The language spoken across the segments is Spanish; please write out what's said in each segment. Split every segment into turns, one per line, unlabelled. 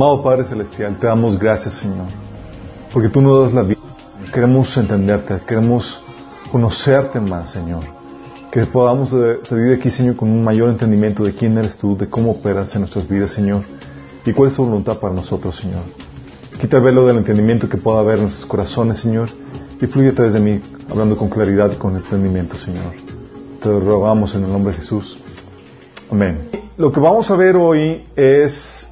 Amado Padre Celestial, te damos gracias, Señor, porque tú nos das la vida. Queremos entenderte, queremos conocerte más, Señor. Que podamos salir de aquí, Señor, con un mayor entendimiento de quién eres tú, de cómo operas en nuestras vidas, Señor, y cuál es tu voluntad para nosotros, Señor. Quita el velo del entendimiento que pueda haber en nuestros corazones, Señor, y fluye a través de mí, hablando con claridad y con entendimiento, Señor. Te lo rogamos en el nombre de Jesús. Amén. Lo que vamos a ver hoy es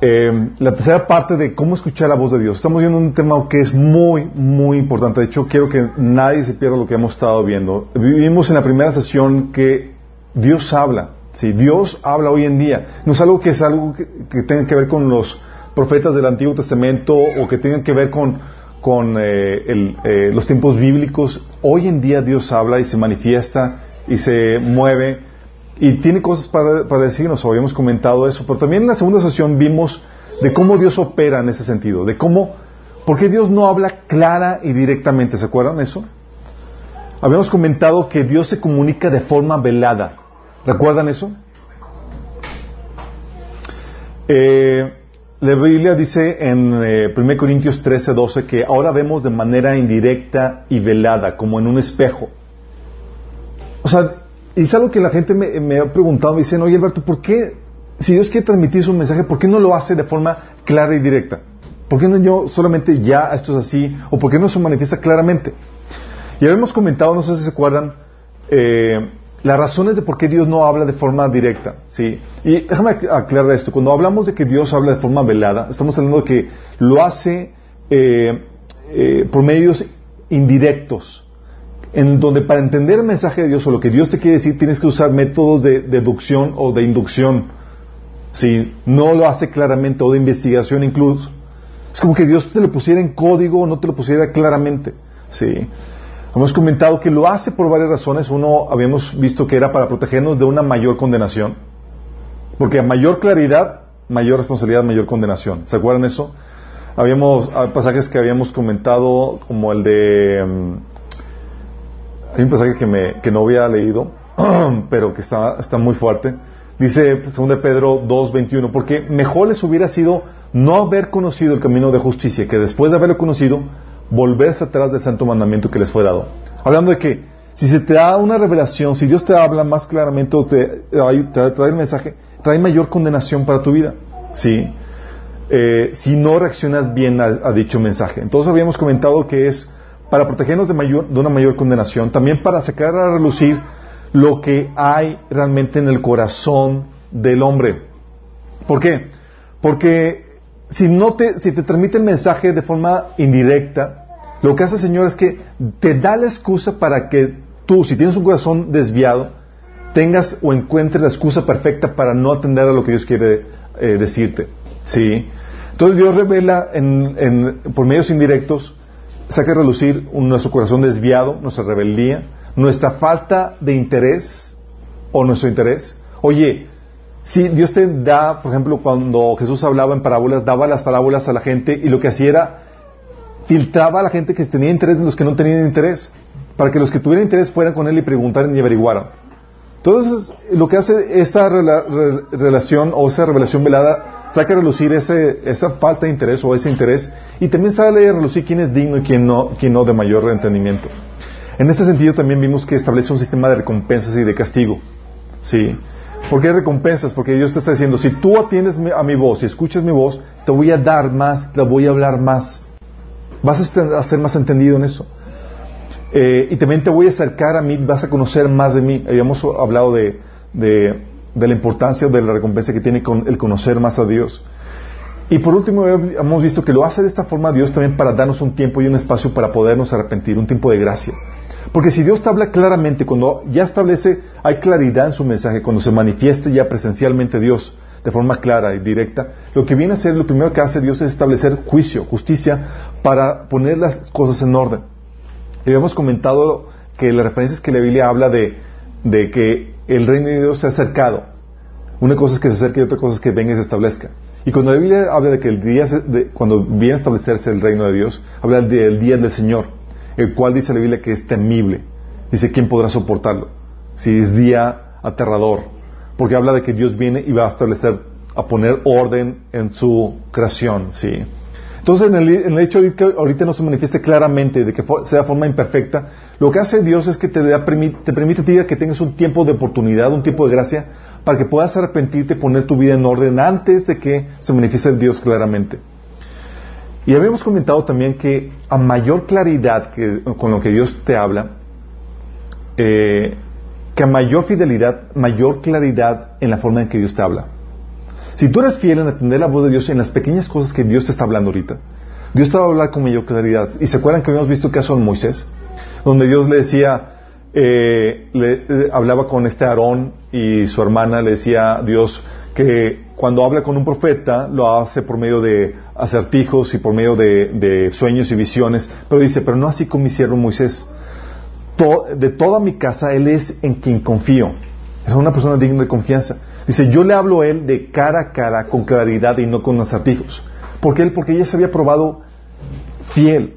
eh, la tercera parte de cómo escuchar la voz de Dios. Estamos viendo un tema que es muy, muy importante. De hecho, quiero que nadie se pierda lo que hemos estado viendo. Vivimos en la primera sesión que Dios habla. Sí, Dios habla hoy en día. No es algo que es algo que, tenga que ver con los profetas del Antiguo Testamento o que tenga que ver con, con eh, eh, los tiempos bíblicos. Hoy en día Dios habla y se manifiesta y se mueve y tiene cosas para, para decirnos, habíamos comentado eso, pero también en la segunda sesión vimos de cómo Dios opera en ese sentido, de cómo, por qué Dios no habla clara y directamente, ¿se acuerdan eso? Habíamos comentado que Dios se comunica de forma velada, ¿recuerdan eso? Eh, la Biblia dice en 1 eh, Corintios 13, 12 que ahora vemos de manera indirecta y velada, como en un espejo. O sea, y es algo que la gente me, ha preguntado, me dicen, oye Alberto, ¿por qué, si Dios quiere transmitir su mensaje, ¿por qué no lo hace de forma clara y directa? ¿Por qué no yo solamente ya esto es así? ¿O por qué no se manifiesta claramente? Ya hemos comentado, no sé si se acuerdan, eh, las razones de por qué Dios no habla de forma directa. ¿sí? Y déjame aclarar esto. Cuando hablamos de que Dios habla de forma velada, estamos hablando de que lo hace eh, eh, por medios indirectos en donde para entender el mensaje de Dios o lo que Dios te quiere decir tienes que usar métodos de deducción o de inducción. Si no lo hace claramente o de investigación incluso. Es como que Dios te lo pusiera en código o no te lo pusiera claramente. Sí. Hemos comentado que lo hace por varias razones. Uno, habíamos visto que era para protegernos de una mayor condenación. Porque a mayor claridad, mayor responsabilidad, mayor condenación. ¿Se acuerdan eso? Habíamos pasajes que habíamos comentado como el de... Hay un pasaje que, me, que no había leído, pero que está, muy fuerte. Dice 2 Pedro 2.21, porque mejor les hubiera sido no haber conocido el camino de justicia, que después de haberlo conocido, volverse atrás del santo mandamiento que les fue dado. Hablando de que si se te da una revelación, si Dios te habla más claramente te, trae el mensaje, trae mayor condenación para tu vida. ¿sí? Eh, si no reaccionas bien a dicho mensaje. Entonces habíamos comentado que es para protegernos de, de una mayor condenación, también para sacar a relucir lo que hay realmente en el corazón del hombre. ¿Por qué? Porque si no te, si te transmite el mensaje de forma indirecta, lo que hace el Señor es que te da la excusa para que tú, si tienes un corazón desviado, tengas o encuentres la excusa perfecta para no atender a lo que Dios quiere eh, decirte. ¿Sí? Entonces Dios revela por medios indirectos saca a relucir nuestro corazón desviado, nuestra rebeldía, nuestra falta de interés o nuestro interés. Oye, si Dios te da, por ejemplo, cuando Jesús hablaba en parábolas, daba las parábolas a la gente y lo que hacía era filtraba a la gente que tenía interés de los que no tenían interés, para que los que tuvieran interés fueran con él y preguntaran y averiguaran. Entonces, lo que hace esta relación o esa revelación velada saca a relucir ese, esa falta de interés o ese interés y también sale a relucir quién es digno y quién no, quién no de mayor entendimiento. En ese sentido también vimos que establece un sistema de recompensas y de castigo. ¿Sí? ¿Por qué recompensas? Porque Dios te está diciendo, si tú atiendes a mi voz y escuchas mi voz, te voy a dar más, te voy a hablar más. Vas a ser más entendido en eso. Eh, y también te voy a acercar a mí, vas a conocer más de mí. Habíamos hablado de, de de la importancia de la recompensa que tiene con el conocer más a Dios. Y por último, hemos visto que lo hace de esta forma Dios también para darnos un tiempo y un espacio para podernos arrepentir, un tiempo de gracia. Porque si Dios te habla claramente, cuando ya establece, hay claridad en su mensaje, cuando se manifiesta ya presencialmente Dios de forma clara y directa, lo que viene a ser, lo primero que hace Dios es establecer juicio, justicia, para poner las cosas en orden. Y hemos comentado que las referencias que la Biblia habla de, de que el reino de Dios se ha acercado. Una cosa es que se acerque y otra cosa es que venga y se establezca. Y cuando la Biblia habla de que el día, cuando viene a establecerse el reino de Dios, habla del día del Señor, el cual dice la Biblia que es temible. Dice, ¿quién podrá soportarlo? Si es día aterrador. Porque habla de que Dios viene y va a establecer a poner orden en su creación, ¿sí? Entonces, en el, hecho de que ahorita no se manifieste claramente, de que sea forma imperfecta, lo que hace Dios es que te, da, te permite que tengas un tiempo de oportunidad, un tiempo de gracia, para que puedas arrepentirte poner tu vida en orden antes de que se manifieste Dios claramente. Y habíamos comentado también que a mayor claridad que, con lo que Dios te habla, eh, que a mayor fidelidad, mayor claridad en la forma en que Dios te habla. Si tú eres fiel en atender la voz de Dios en las pequeñas cosas que Dios te está hablando ahorita, Dios te va a hablar con mayor claridad. ¿Y se acuerdan que habíamos visto el caso de Moisés? Donde Dios le decía, eh, le, eh, hablaba con este Aarón y su hermana le decía Dios que cuando habla con un profeta lo hace por medio de acertijos y por medio de, sueños y visiones, pero dice, pero no así con mi siervo Moisés. de toda mi casa él es en quien confío. Es una persona digna de confianza. Dice, yo le hablo a él de cara a cara, con claridad y no con acertijos. ¿Por qué él? Porque ella se había probado fiel.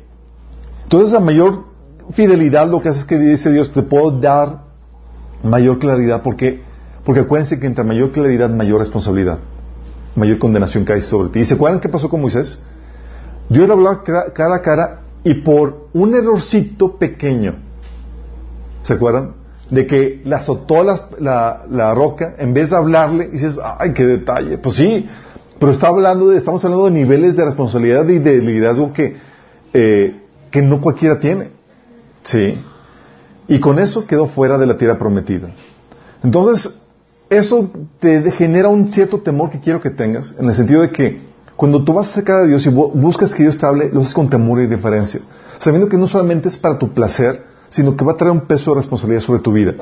Entonces, a mayor fidelidad lo que hace es que dice Dios, te puedo dar mayor claridad. porque Porque acuérdense que entre mayor claridad, mayor responsabilidad, mayor condenación cae sobre ti. ¿Y se acuerdan qué pasó con Moisés? Dios le hablaba cara a cara y por un errorcito pequeño, ¿se acuerdan? De que le azotó la, la, roca, en vez de hablarle, dices, ay, qué detalle. Pues sí, pero está hablando de, estamos hablando de niveles de responsabilidad y de liderazgo que, eh, que no cualquiera tiene. Sí. Y con eso quedó fuera de la tierra prometida. Entonces, eso te genera un cierto temor que quiero que tengas, en el sentido de que cuando tú vas acerca de Dios y buscas que Dios te hable, lo haces con temor y diferencia, sabiendo que no solamente es para tu placer, sino que va a traer un peso de responsabilidad sobre tu vida.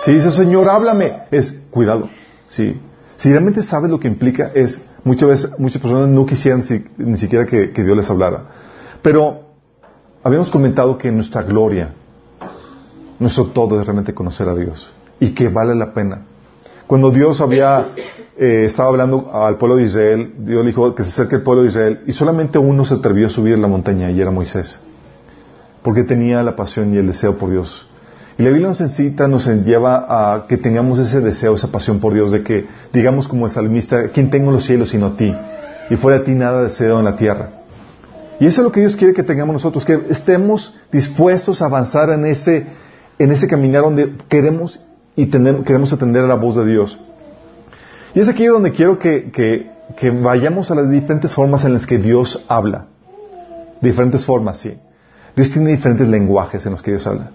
Si dices, Señor, háblame, es cuidado. ¿sí? Si realmente sabes lo que implica, es muchas veces, muchas personas no quisieran ni siquiera que Dios les hablara. Pero habíamos comentado que nuestra gloria, nuestro todo es realmente conocer a Dios y que vale la pena. Cuando Dios había eh, estaba hablando al pueblo de Israel, Dios le dijo que se acerque el pueblo de Israel y solamente uno se atrevió a subir la montaña y era Moisés, porque tenía la pasión y el deseo por Dios. Y la Biblia nos incita, nos lleva a que tengamos ese deseo, esa pasión por Dios, de que digamos como el salmista, ¿quién tengo los cielos sino a ti? Y fuera de ti nada deseo en la tierra. Y eso es lo que Dios quiere que tengamos nosotros, que estemos dispuestos a avanzar en ese, en ese caminar donde queremos y queremos atender a la voz de Dios. Y es aquí donde quiero que, que, vayamos a las diferentes formas en las que Dios habla. Diferentes formas, sí. Dios tiene diferentes lenguajes en los que Dios habla.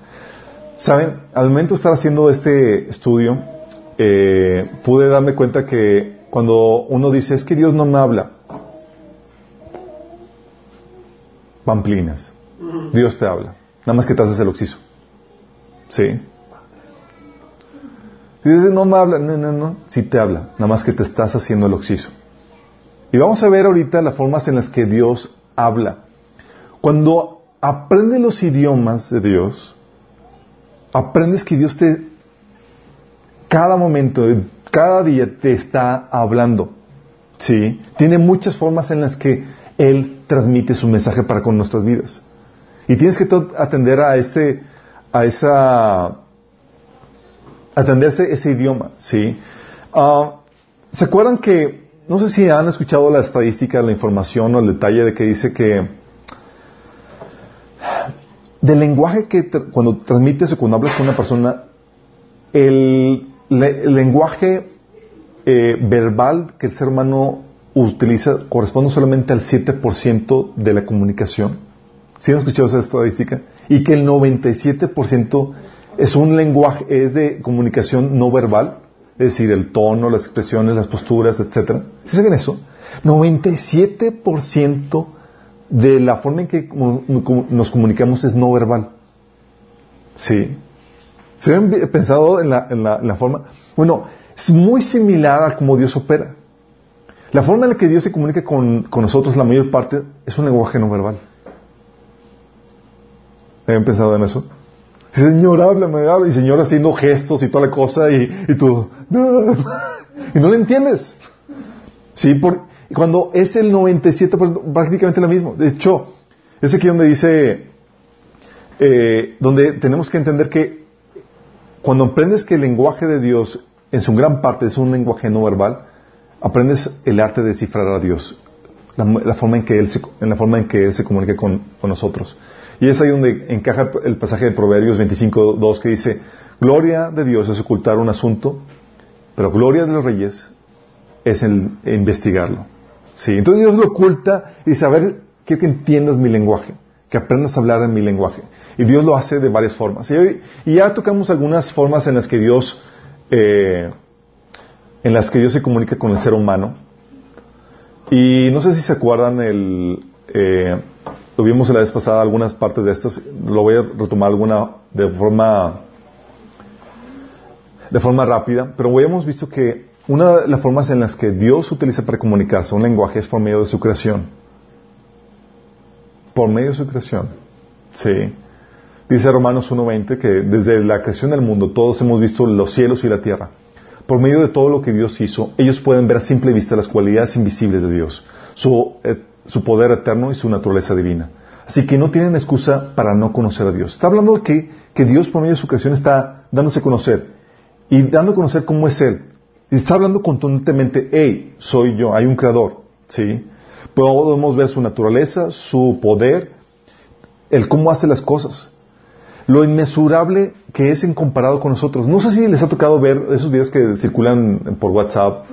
Saben, al momento de estar haciendo este estudio, eh, pude darme cuenta que cuando uno dice, es que Dios no me habla, pamplinas. Dios te habla. Nada más que te haces el oxiso. ¿Sí? Si dices, no me habla, no, no, no, sí te habla. Nada más que te estás haciendo el oxiso. Y vamos a ver ahorita las formas en las que Dios habla. Cuando aprendes los idiomas de Dios, aprendes que Dios te, cada momento, cada día te está hablando. ¿Sí? Tiene muchas formas en las que Él transmite su mensaje para con nuestras vidas. Y tienes que atender a este, a esa, atenderse ese idioma, ¿sí? Ah, ¿Se acuerdan que, no sé si han escuchado la estadística, la información o el detalle de que dice que del lenguaje que cuando transmites o cuando hablas con una persona, el, lenguaje eh, verbal que el ser humano utiliza corresponde solamente al 7% de la comunicación. ¿Sí han escuchado esa estadística? Y que el 97% es un lenguaje, es de comunicación no verbal, es decir, el tono, las expresiones, las posturas, etc. ¿Sí saben eso? 97% de la forma en que nos comunicamos es no verbal. ¿Sí? ¿Se han pensado en la, forma? Bueno, es muy similar a cómo Dios opera. La forma en la que Dios se comunica con, nosotros, la mayor parte, es un lenguaje no verbal. ¿Habían pensado en eso? Señor, háblame, habla. Y Señor haciendo gestos y toda la cosa y, y tú, y no le entiendes. Sí, por, cuando es el 97, pues, prácticamente lo mismo. De hecho, es aquí donde dice, eh, donde tenemos que entender que cuando aprendes que el lenguaje de Dios en su gran parte es un lenguaje no verbal, aprendes el arte de descifrar a Dios, la, forma en que Él se, en la forma en que Él se comunica con, nosotros. Y es ahí donde encaja el pasaje de Proverbios 25.2 que dice, gloria de Dios es ocultar un asunto, pero gloria de los reyes es el investigarlo. Sí, entonces Dios lo oculta y ver, quiero que entiendas mi lenguaje, que aprendas a hablar en mi lenguaje. Y Dios lo hace de varias formas. Y, ya tocamos algunas formas en las que Dios, eh, en las que Dios se comunica con el ser humano. Y no sé si se acuerdan el, eh, lo vimos la vez pasada algunas partes de estas, lo voy a retomar alguna de forma, de forma rápida, pero hoy hemos visto que una de las formas en las que Dios utiliza para comunicarse un lenguaje es por medio de su creación. Por medio de su creación. Sí. Dice Romanos 1.20 que desde la creación del mundo todos hemos visto los cielos y la tierra. Por medio de todo lo que Dios hizo, ellos pueden ver a simple vista las cualidades invisibles de Dios, su, eh, poder eterno y su naturaleza divina. Así que no tienen excusa para no conocer a Dios. Está hablando de que, que Dios por medio de su creación está dándose a conocer y dando a conocer cómo es Él. Está hablando contundentemente, hey, soy yo, hay un creador, ¿sí? Podemos ver su naturaleza, su poder, el cómo hace las cosas lo inmesurable que es en comparado con nosotros. No sé si les ha tocado ver esos videos que circulan por WhatsApp,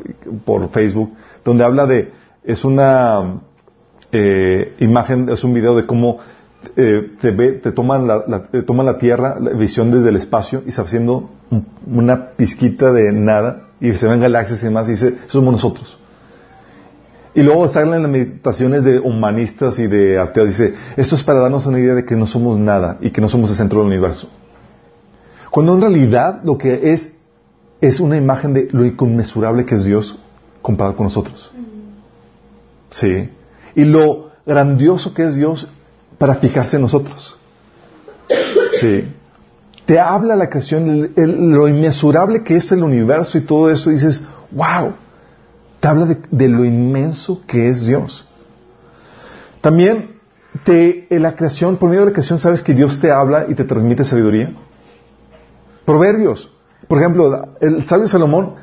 por Facebook, donde habla de, es una eh, imagen, es un video de cómo eh, te, ve, te, toman la, toman la Tierra, la visión desde el espacio, y está haciendo una pizquita de nada, y se ven galaxias y demás, y dice, somos nosotros. Y luego salen las meditaciones de humanistas y de ateos. Dice, esto es para darnos una idea de que no somos nada y que no somos el centro del universo. Cuando en realidad lo que es es una imagen de lo inconmensurable que es Dios comparado con nosotros. Sí. Y lo grandioso que es Dios para fijarse en nosotros. Sí. Te habla la creación, lo inmesurable que es el universo y todo eso. Y dices, wow te habla de, lo inmenso que es Dios. También te, en la creación, por medio de la creación, sabes que Dios te habla y te transmite sabiduría. Proverbios. Por ejemplo, el sabio Salomón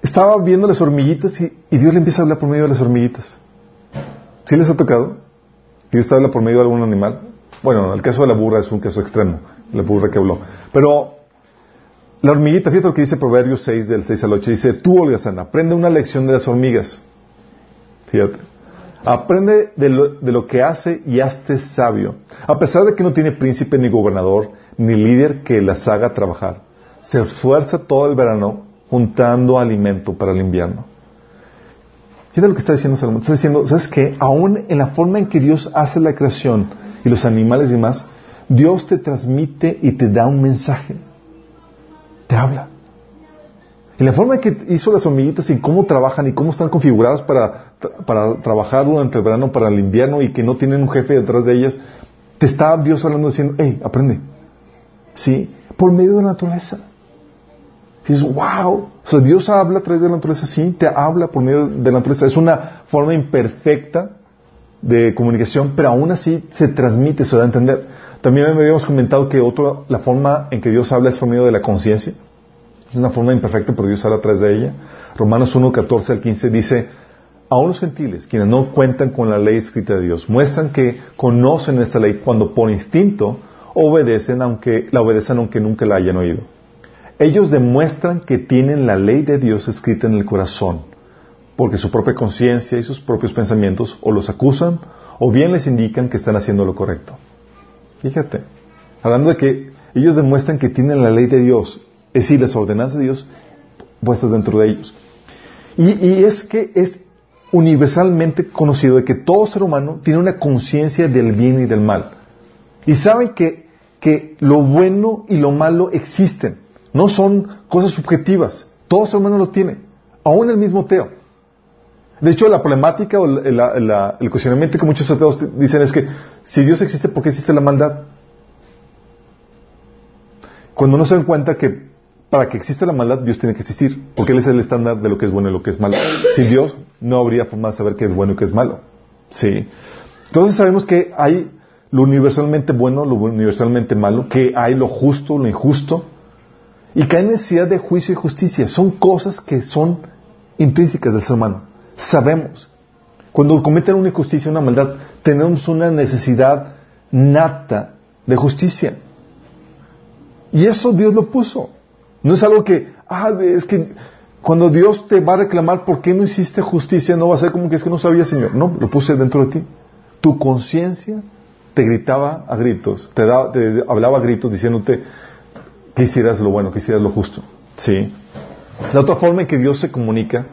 estaba viendo las hormiguitas y, Dios le empieza a hablar por medio de las hormiguitas. ¿Sí les ha tocado? Dios te habla por medio de algún animal. Bueno, el caso de la burra es un caso extremo, la burra que habló. Pero la hormiguita, fíjate lo que dice Proverbios 6, del 6 al 8, dice, tú, Olgazán, aprende una lección de las hormigas. Fíjate. Aprende de lo, de lo, que hace y hazte sabio. A pesar de que no tiene príncipe ni gobernador, ni líder que las haga trabajar, se esfuerza todo el verano juntando alimento para el invierno. Fíjate lo que está diciendo Salomón. Está diciendo, ¿sabes qué? Aún en la forma en que Dios hace la creación y los animales y demás, Dios te transmite y te da un mensaje te habla. Y la forma en que hizo las hormiguitas y cómo trabajan y cómo están configuradas para, para trabajar durante el verano, para el invierno y que no tienen un jefe detrás de ellas, te está Dios hablando diciendo, hey, aprende. ¿Sí? Por medio de la naturaleza. Dices, wow. O sea, Dios habla a través de la naturaleza, sí, te habla por medio de la naturaleza. Es una forma imperfecta de comunicación, pero aún así se transmite, se da a entender. También habíamos comentado que otra, la forma en que Dios habla es por medio de la conciencia. Es una forma imperfecta, pero Dios habla a de ella. Romanos 1, 14 al 15 dice, a los gentiles, quienes no cuentan con la ley escrita de Dios, muestran que conocen esta ley cuando por instinto obedecen, aunque la obedecen aunque nunca la hayan oído. Ellos demuestran que tienen la ley de Dios escrita en el corazón, porque su propia conciencia y sus propios pensamientos o los acusan o bien les indican que están haciendo lo correcto. Fíjate, hablando de que ellos demuestran que tienen la ley de Dios, es decir, las ordenanzas de Dios puestas dentro de ellos. Y, es que es universalmente conocido de que todo ser humano tiene una conciencia del bien y del mal. Y saben que, que lo bueno y lo malo existen. No son cosas subjetivas. Todo ser humano lo tiene. Aún el mismo Teo. De hecho, la problemática o el cuestionamiento que muchos ateos dicen es que si Dios existe, ¿por qué existe la maldad? Cuando no se dan cuenta que para que exista la maldad, Dios tiene que existir, porque Él es el estándar de lo que es bueno y lo que es malo. Sin Dios, no habría forma de saber qué es bueno y qué es malo. ¿Sí? Entonces sabemos que hay lo universalmente bueno, lo universalmente malo, que hay lo justo, lo injusto, y que hay necesidad de juicio y justicia. Son cosas que son intrínsecas del ser humano. Sabemos. Cuando cometen una injusticia, una maldad, tenemos una necesidad nata de justicia. Y eso Dios lo puso. No es algo que, ah, es que cuando Dios te va a reclamar por qué no hiciste justicia, no va a ser como que es que no sabía, Señor. No, lo puse dentro de ti. Tu conciencia te gritaba a gritos, te, te hablaba a gritos diciéndote que hicieras lo bueno, que hicieras lo justo. ¿Sí? La otra forma en que Dios se comunica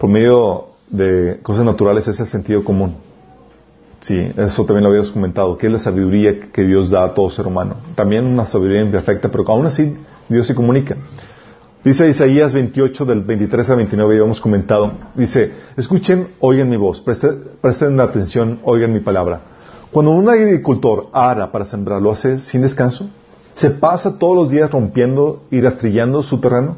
por medio de cosas naturales es el sentido común. Sí, eso también lo habíamos comentado, que es la sabiduría que Dios da a todo ser humano. También una sabiduría imperfecta, pero aún así Dios se comunica. Dice Isaías 28 del 23 al 29, ya habíamos comentado, dice, escuchen, oigan mi voz, presten, presten atención, oigan mi palabra. Cuando un agricultor ara para sembrar, ¿lo hace sin descanso? ¿Se pasa todos los días rompiendo y rastrillando su terreno?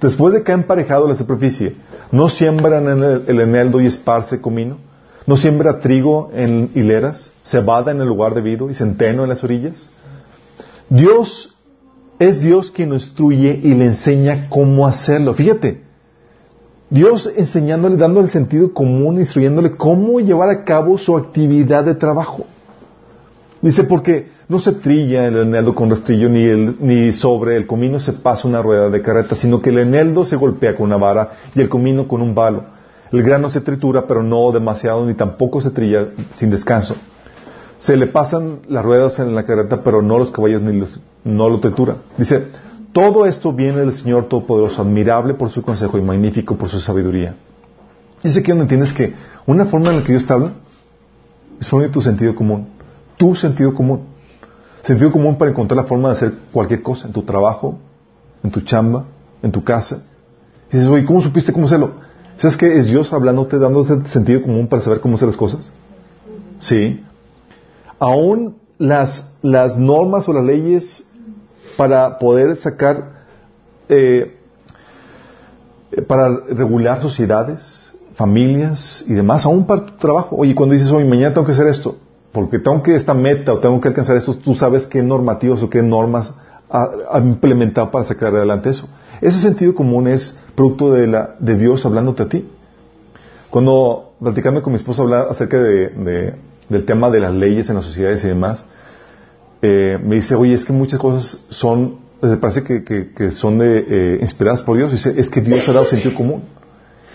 Después de que ha emparejado la superficie, ¿no siembran en el, el eneldo y esparce comino? ¿No siembra trigo en hileras, cebada en el lugar debido y centeno en las orillas? Dios es Dios quien lo instruye y le enseña cómo hacerlo. Fíjate, Dios enseñándole, dándole el sentido común, instruyéndole cómo llevar a cabo su actividad de trabajo. Dice, porque no se trilla el eneldo con rastrillo, ni, ni sobre el comino se pasa una rueda de carreta, sino que el eneldo se golpea con una vara y el comino con un balo. El grano se tritura, pero no demasiado, ni tampoco se trilla sin descanso. Se le pasan las ruedas en la carreta, pero no los caballos ni los, no lo tritura. Dice, todo esto viene del Señor Todopoderoso, admirable por su consejo y magnífico por su sabiduría. Dice que donde entiendes que una forma en la que Dios te habla es por tu sentido común. Tu sentido común. Sentido común para encontrar la forma de hacer cualquier cosa, en tu trabajo, en tu chamba, en tu casa. Y dices, oye, ¿cómo supiste cómo hacerlo? ¿Sabes que es Dios hablándote, dándote sentido común para saber cómo hacer las cosas? Sí. Aún las, las normas o las leyes para poder sacar, eh, para regular sociedades, familias y demás, aún para tu trabajo. Oye, cuando dices, oye, mañana tengo que hacer esto, porque tengo que esta meta o tengo que alcanzar esto, tú sabes qué normativas o qué normas ha, implementado para sacar adelante eso. Ese sentido común es producto de, Dios hablándote a ti. Cuando platicando con mi esposa hablar acerca de, del tema de las leyes en las sociedades y demás, eh, me dice, oye, es que muchas cosas son, me parece que, que, son de, eh, inspiradas por Dios. Dice, es que Dios ha dado sentido común.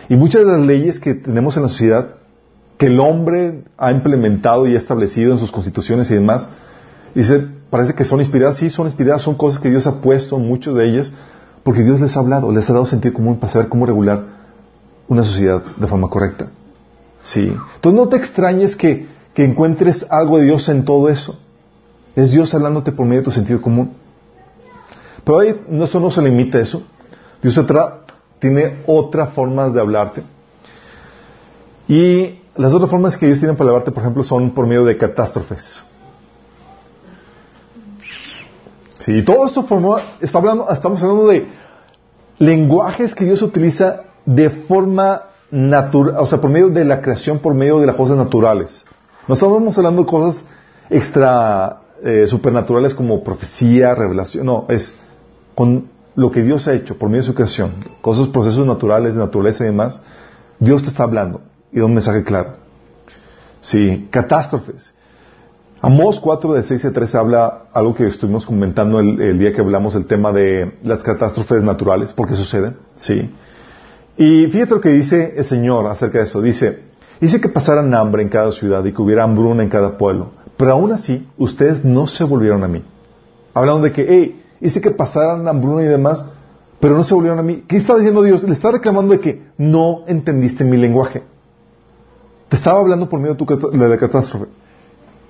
Y muchas de las leyes que tenemos en la sociedad, que el hombre ha implementado y ha establecido en sus constituciones y demás, dice, parece que son inspiradas, sí son inspiradas, son cosas que Dios ha puesto, muchas de ellas, porque Dios les ha hablado, les ha dado sentido común para saber cómo regular una sociedad de forma correcta. Sí. Entonces no te extrañes que, que encuentres algo de Dios en todo eso. Es Dios hablándote por medio de tu sentido común. Pero ahí, eso no se limita a eso. Dios tiene otras formas de hablarte. Y las otras formas que Dios tiene para hablarte, por ejemplo, son por medio de catástrofes. Sí, todo esto forma, está hablando, estamos hablando de lenguajes que Dios utiliza de forma natural, o sea, por medio de la creación, por medio de las cosas naturales. No estamos hablando de cosas extra eh, supernaturales como profecía, revelación, no, es con lo que Dios ha hecho por medio de su creación, cosas, procesos naturales, naturaleza y demás, Dios te está hablando y da un mensaje claro. Sí, catástrofes. Amós 4 de 6 a 13 habla algo que estuvimos comentando el, día que hablamos del tema de las catástrofes naturales, porque suceden, sí. Y fíjate lo que dice el Señor acerca de eso. Dice, dice que pasaran hambre en cada ciudad y que hubiera hambruna en cada pueblo. Pero aún así, ustedes no se volvieron a mí. Hablando de que, hey, hice que pasaran hambruna y demás, pero no se volvieron a mí. ¿Qué está diciendo Dios? Le está reclamando de que no entendiste mi lenguaje. Te estaba hablando por medio de, tu, de la catástrofe,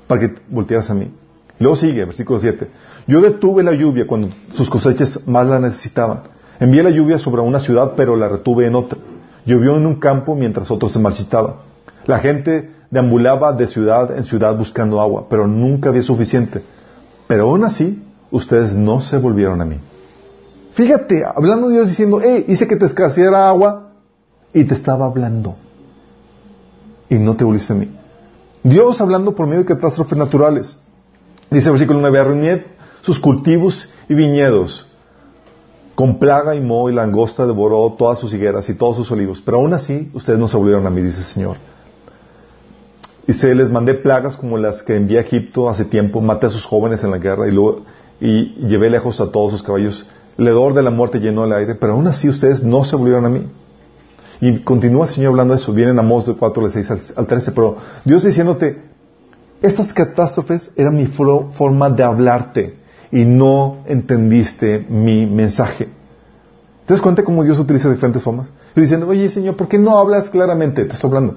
para que voltearas a mí. Luego sigue, versículo 7. Yo detuve la lluvia cuando sus cosechas más la necesitaban. Envié la lluvia sobre una ciudad, pero la retuve en otra. Llovió en un campo mientras otros se marchitaban. La gente deambulaba de ciudad en ciudad buscando agua, pero nunca había suficiente. Pero aún así, ustedes no se volvieron a mí. Fíjate, hablando Dios diciendo, hey, hice que te escaseara agua y te estaba hablando. Y no te volviste a mí. Dios hablando por medio de catástrofes naturales. Dice el versículo 9, arruiné sus cultivos y viñedos. Con plaga y moho y langosta devoró todas sus higueras y todos sus olivos. Pero aún así, ustedes no se volvieron a mí, dice el Señor. Y se les mandé plagas como las que envié a Egipto hace tiempo. Maté a sus jóvenes en la guerra y, luego, y llevé lejos a todos sus caballos. El hedor de la muerte llenó el aire. Pero aún así, ustedes no se volvieron a mí. Y continúa el Señor hablando de eso. Viene en Amós de 4, de 6 al 13. Pero Dios diciéndote, estas catástrofes eran mi forma de hablarte y no entendiste mi mensaje. ¿Te das cuenta cómo Dios utiliza diferentes formas? Y dicen, oye Señor, ¿por qué no hablas claramente? Te estoy hablando.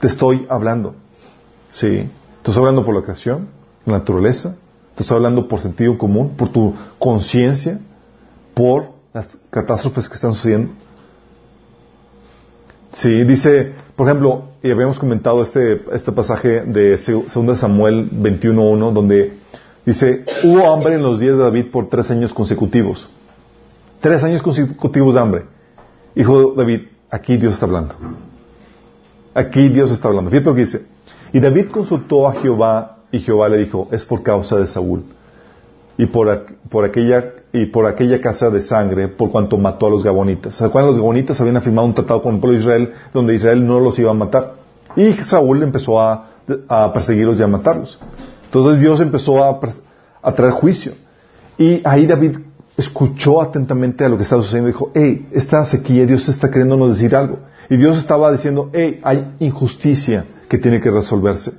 Te estoy hablando. Sí. Te estoy hablando por la creación, la naturaleza. Te estoy hablando por sentido común, por tu conciencia, por las catástrofes que están sucediendo. Sí, dice, por ejemplo, y habíamos comentado este, este pasaje de 2 Samuel 21.1, donde dice, hubo hambre en los días de David por tres años consecutivos. Tres años consecutivos de hambre. Hijo David, aquí Dios está hablando. Aquí Dios está hablando. Fíjate lo que dice. Y David consultó a Jehová y Jehová le dijo, es por causa de Saúl y por, por, aquella, y por aquella casa de sangre, por cuanto mató a los gabonitas. ¿Se acuerdan? Los gabonitas habían firmado un tratado con el pueblo de Israel donde Israel no los iba a matar. Y Saúl empezó a, perseguirlos y a matarlos. Entonces Dios empezó a, a, traer juicio. Y ahí David escuchó atentamente a lo que estaba sucediendo y dijo, hey, esta sequía, Dios está queriéndonos decir algo. Y Dios estaba diciendo, hey, hay injusticia que tiene que resolverse.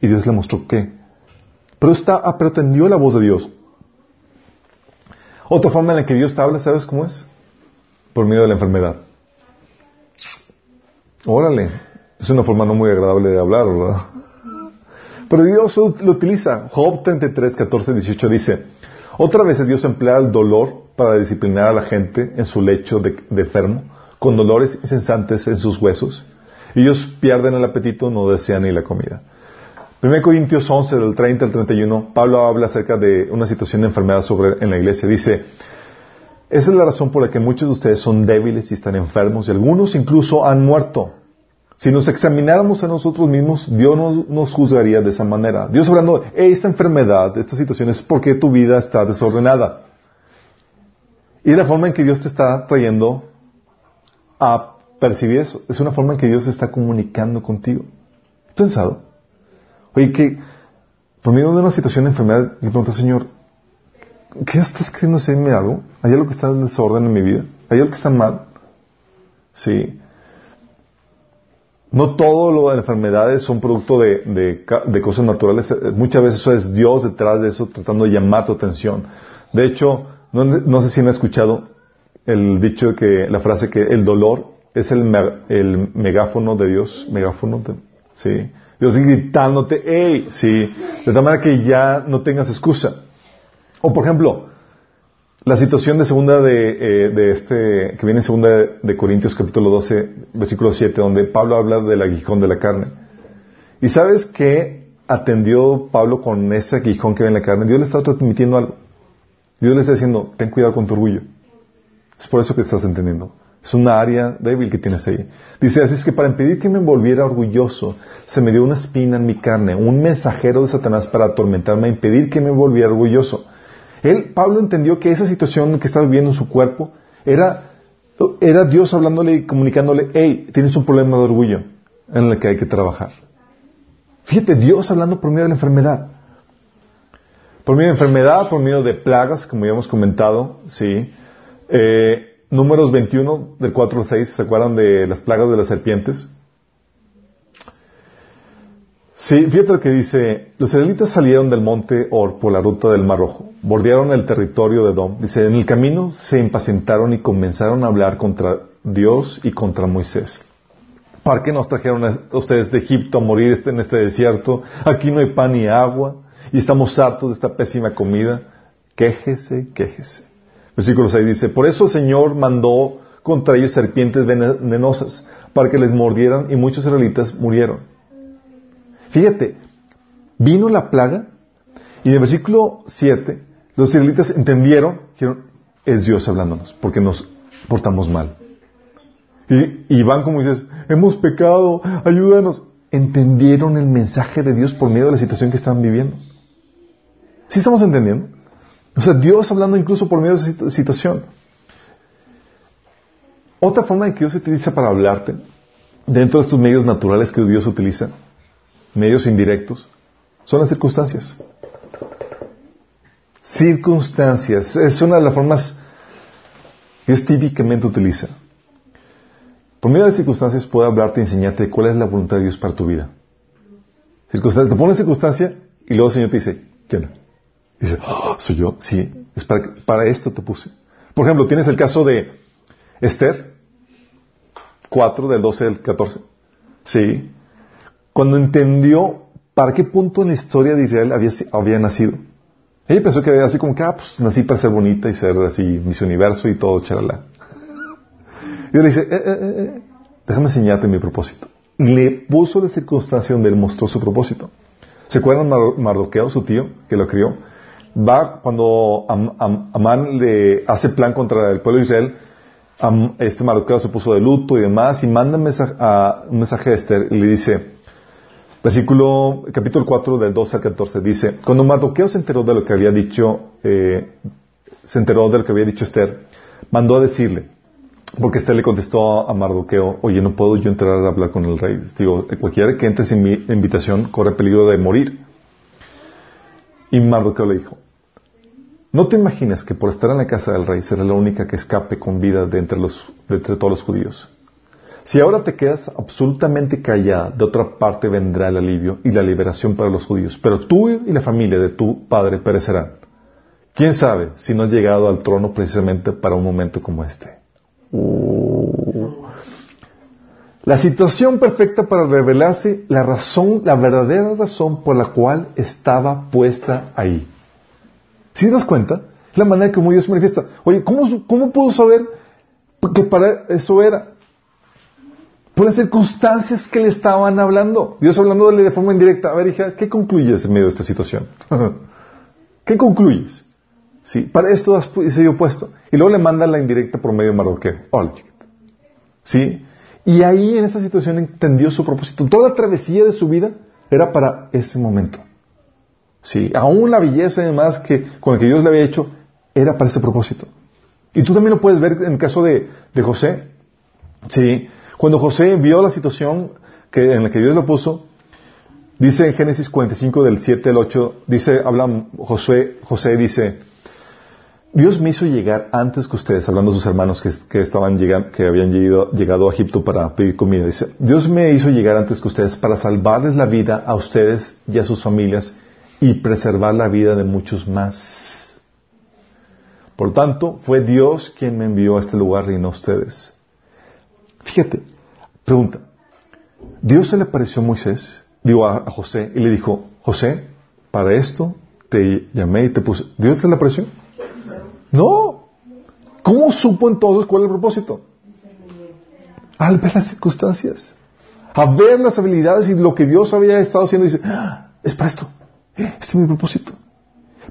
Y Dios le mostró qué. Pero, está, pretendió la voz de Dios. Otra forma en la que Dios te habla, ¿sabes cómo es? Por medio de la enfermedad. Órale, es una forma no muy agradable de hablar, ¿verdad? Pero Dios lo utiliza. Job 33, 14, 18 dice, otra vez Dios emplea el dolor para disciplinar a la gente en su lecho de, de enfermo, con dolores incesantes en sus huesos. Ellos pierden el apetito, no desean ni la comida. 1 Corintios 11, del 30 al 31, Pablo habla acerca de una situación de enfermedad sobre, en la iglesia. Dice, esa es la razón por la que muchos de ustedes son débiles y están enfermos y algunos incluso han muerto. Si nos examináramos a nosotros mismos, Dios no nos juzgaría de esa manera. Dios hablando, esta enfermedad, esta situación es porque tu vida está desordenada. Y la forma en que Dios te está trayendo a percibir eso, es una forma en que Dios está comunicando contigo. ¿Tú pensado? Oye, que por medio de una situación de enfermedad, le pregunta, Señor, ¿qué estás queriendo decirme algo? ¿Hay algo que está en desorden en mi vida? ¿Hay algo que está mal? Sí. No todo lo de enfermedades son producto de, de, cosas naturales. Muchas veces eso es Dios detrás de eso tratando de llamar tu atención. De hecho, no, sé si han escuchado el dicho que, la frase que el dolor es el, el megáfono de Dios. Megáfono, sí. Dios gritándote, hey, sí, de tal manera que ya no tengas excusa. O por ejemplo, la situación de segunda de, eh, este, que viene en segunda de, Corintios capítulo 12, versículo 7, donde Pablo habla del aguijón de la carne. Y sabes que atendió Pablo con ese aguijón que viene en la carne. Dios le está transmitiendo algo. Dios le está diciendo, ten cuidado con tu orgullo. Es por eso que estás entendiendo. Es una área débil que tienes ahí. Dice, así es que para impedir que me volviera orgulloso, se me dio una espina en mi carne, un mensajero de Satanás para atormentarme, impedir que me volviera orgulloso. Él, Pablo entendió que esa situación que estaba viviendo en su cuerpo era, era Dios hablándole y comunicándole, hey, tienes un problema de orgullo en el que hay que trabajar. Fíjate, Dios hablando por medio de la enfermedad. Por medio de enfermedad, por medio de plagas, como ya hemos comentado, sí. Eh, Números 21, del 4 al 6, ¿se acuerdan de las plagas de las serpientes? Sí, fíjate lo que dice, los israelitas salieron del monte Or por la ruta del Mar Rojo, bordearon el territorio de Edom. Dice, en el camino se impacientaron y comenzaron a hablar contra Dios y contra Moisés. ¿Para qué nos trajeron ustedes de Egipto a morir en este desierto? Aquí no hay pan ni agua y estamos hartos de esta pésima comida. Quéjese, quéjese. Versículo 6 dice, por eso el Señor mandó contra ellos serpientes venenosas para que les mordieran y muchos israelitas murieron. Fíjate, vino la plaga y en el versículo 7 los israelitas entendieron, dijeron, es Dios hablándonos porque nos portamos mal. Y, van como dices, hemos pecado, ayúdanos. Entendieron el mensaje de Dios por medio de la situación que estaban viviendo. ¿Sí estamos entendiendo? O sea, Dios hablando incluso por medio de situación. Otra forma en que Dios se utiliza para hablarte, dentro de estos medios naturales que Dios utiliza, medios indirectos, son las circunstancias. Circunstancias. Es una de las formas que Dios típicamente utiliza. Por medio de las circunstancias puede hablarte y enseñarte cuál es la voluntad de Dios para tu vida. Circunstancia, te pone circunstancia y luego el Señor te dice, ¿qué onda? Dice, oh, ¿soy yo? Sí, es para, para esto te puse. Por ejemplo, tienes el caso de Esther, 4 del 12 al 14. Sí. Cuando entendió para qué punto en la historia de Israel había, había nacido. Ella pensó que había así como que, ah, pues nací para ser bonita y ser así, mis universo y todo, charalá. Y le dice, eh, eh, eh, déjame enseñarte mi propósito. Y le puso la circunstancia donde él mostró su propósito. ¿Se acuerdan Mardoqueo, su tío, que lo crió? Va cuando Amán le hace plan contra el pueblo de Israel, este Mardoqueo se puso de luto y demás, y manda un mensaje a, Esther y le dice, versículo, capítulo 4 del 12 al 14, dice, cuando Mardoqueo se enteró de lo que había dicho, eh, se enteró de lo que había dicho Esther, mandó a decirle, porque Esther le contestó a Mardoqueo, oye, no puedo yo entrar a hablar con el rey. Digo, cualquiera que entre sin mi invitación corre peligro de morir. Y Mardoqueo le dijo, no te imaginas que por estar en la casa del rey será la única que escape con vida de entre, todos los judíos. Si ahora te quedas absolutamente callada, de otra parte vendrá el alivio y la liberación para los judíos, pero tú y la familia de tu padre perecerán. ¿Quién sabe si no has llegado al trono precisamente para un momento como este? Uh. La situación perfecta para revelarse la razón, la verdadera razón por la cual estaba puesta ahí. ¿Sí te das cuenta? Es la manera como Dios se manifiesta. Oye, ¿cómo, ¿cómo pudo saber que para eso era? Por las circunstancias que le estaban hablando. Dios hablándole de forma indirecta. A ver, hija, ¿qué concluyes en medio de esta situación? ¿Qué concluyes? Sí, para esto has sido puesto. Y luego le manda la indirecta por medio de Mardoqueo. Hola. ¿Sí? Y ahí en esa situación entendió su propósito. Toda la travesía de su vida era para ese momento. Sí, aún la belleza y demás que, con el que Dios le había hecho era para ese propósito. Y tú también lo puedes ver en el caso de, de José. Sí, cuando José vio la situación que, en la que Dios lo puso, dice en Génesis 45 del 7 al 8, dice, habla José, José dice, Dios me hizo llegar antes que ustedes, hablando de sus hermanos que, estaban llegando, que habían llegado, llegado, a Egipto para pedir comida. Dice, Dios me hizo llegar antes que ustedes para salvarles la vida a ustedes y a sus familias y preservar la vida de muchos más. Por tanto, fue Dios quien me envió a este lugar y no ustedes. Fíjate, pregunta, Dios se le apareció a Moisés, digo a, a José, y le dijo, José, para esto te llamé y te puse. ¿Dios se le apareció? No. ¿Cómo supo entonces cuál es el propósito? Al ver las circunstancias, a ver las habilidades y lo que Dios había estado haciendo, dice, ah, es para esto, este es mi propósito.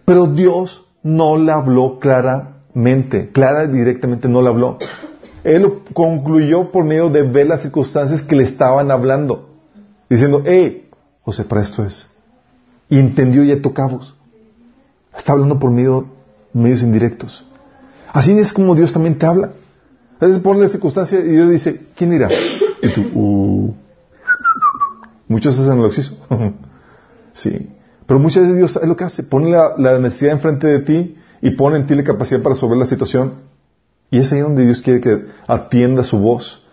Pero Dios no le habló claramente, clara y directamente no le habló. Él lo concluyó por medio de ver las circunstancias que le estaban hablando, diciendo, hey, José, para esto es. Y entendió y ató cabos. Está hablando por medio medios indirectos. Así es como Dios también te habla. A veces pone la circunstancia y Dios dice, ¿quién dirá? Y tú, uh. Muchos hacen oxiso. sí. Pero muchas veces Dios es lo que hace. Pone la, necesidad enfrente de ti y pone en ti la capacidad para resolver la situación. Y es ahí donde Dios quiere que atienda su voz.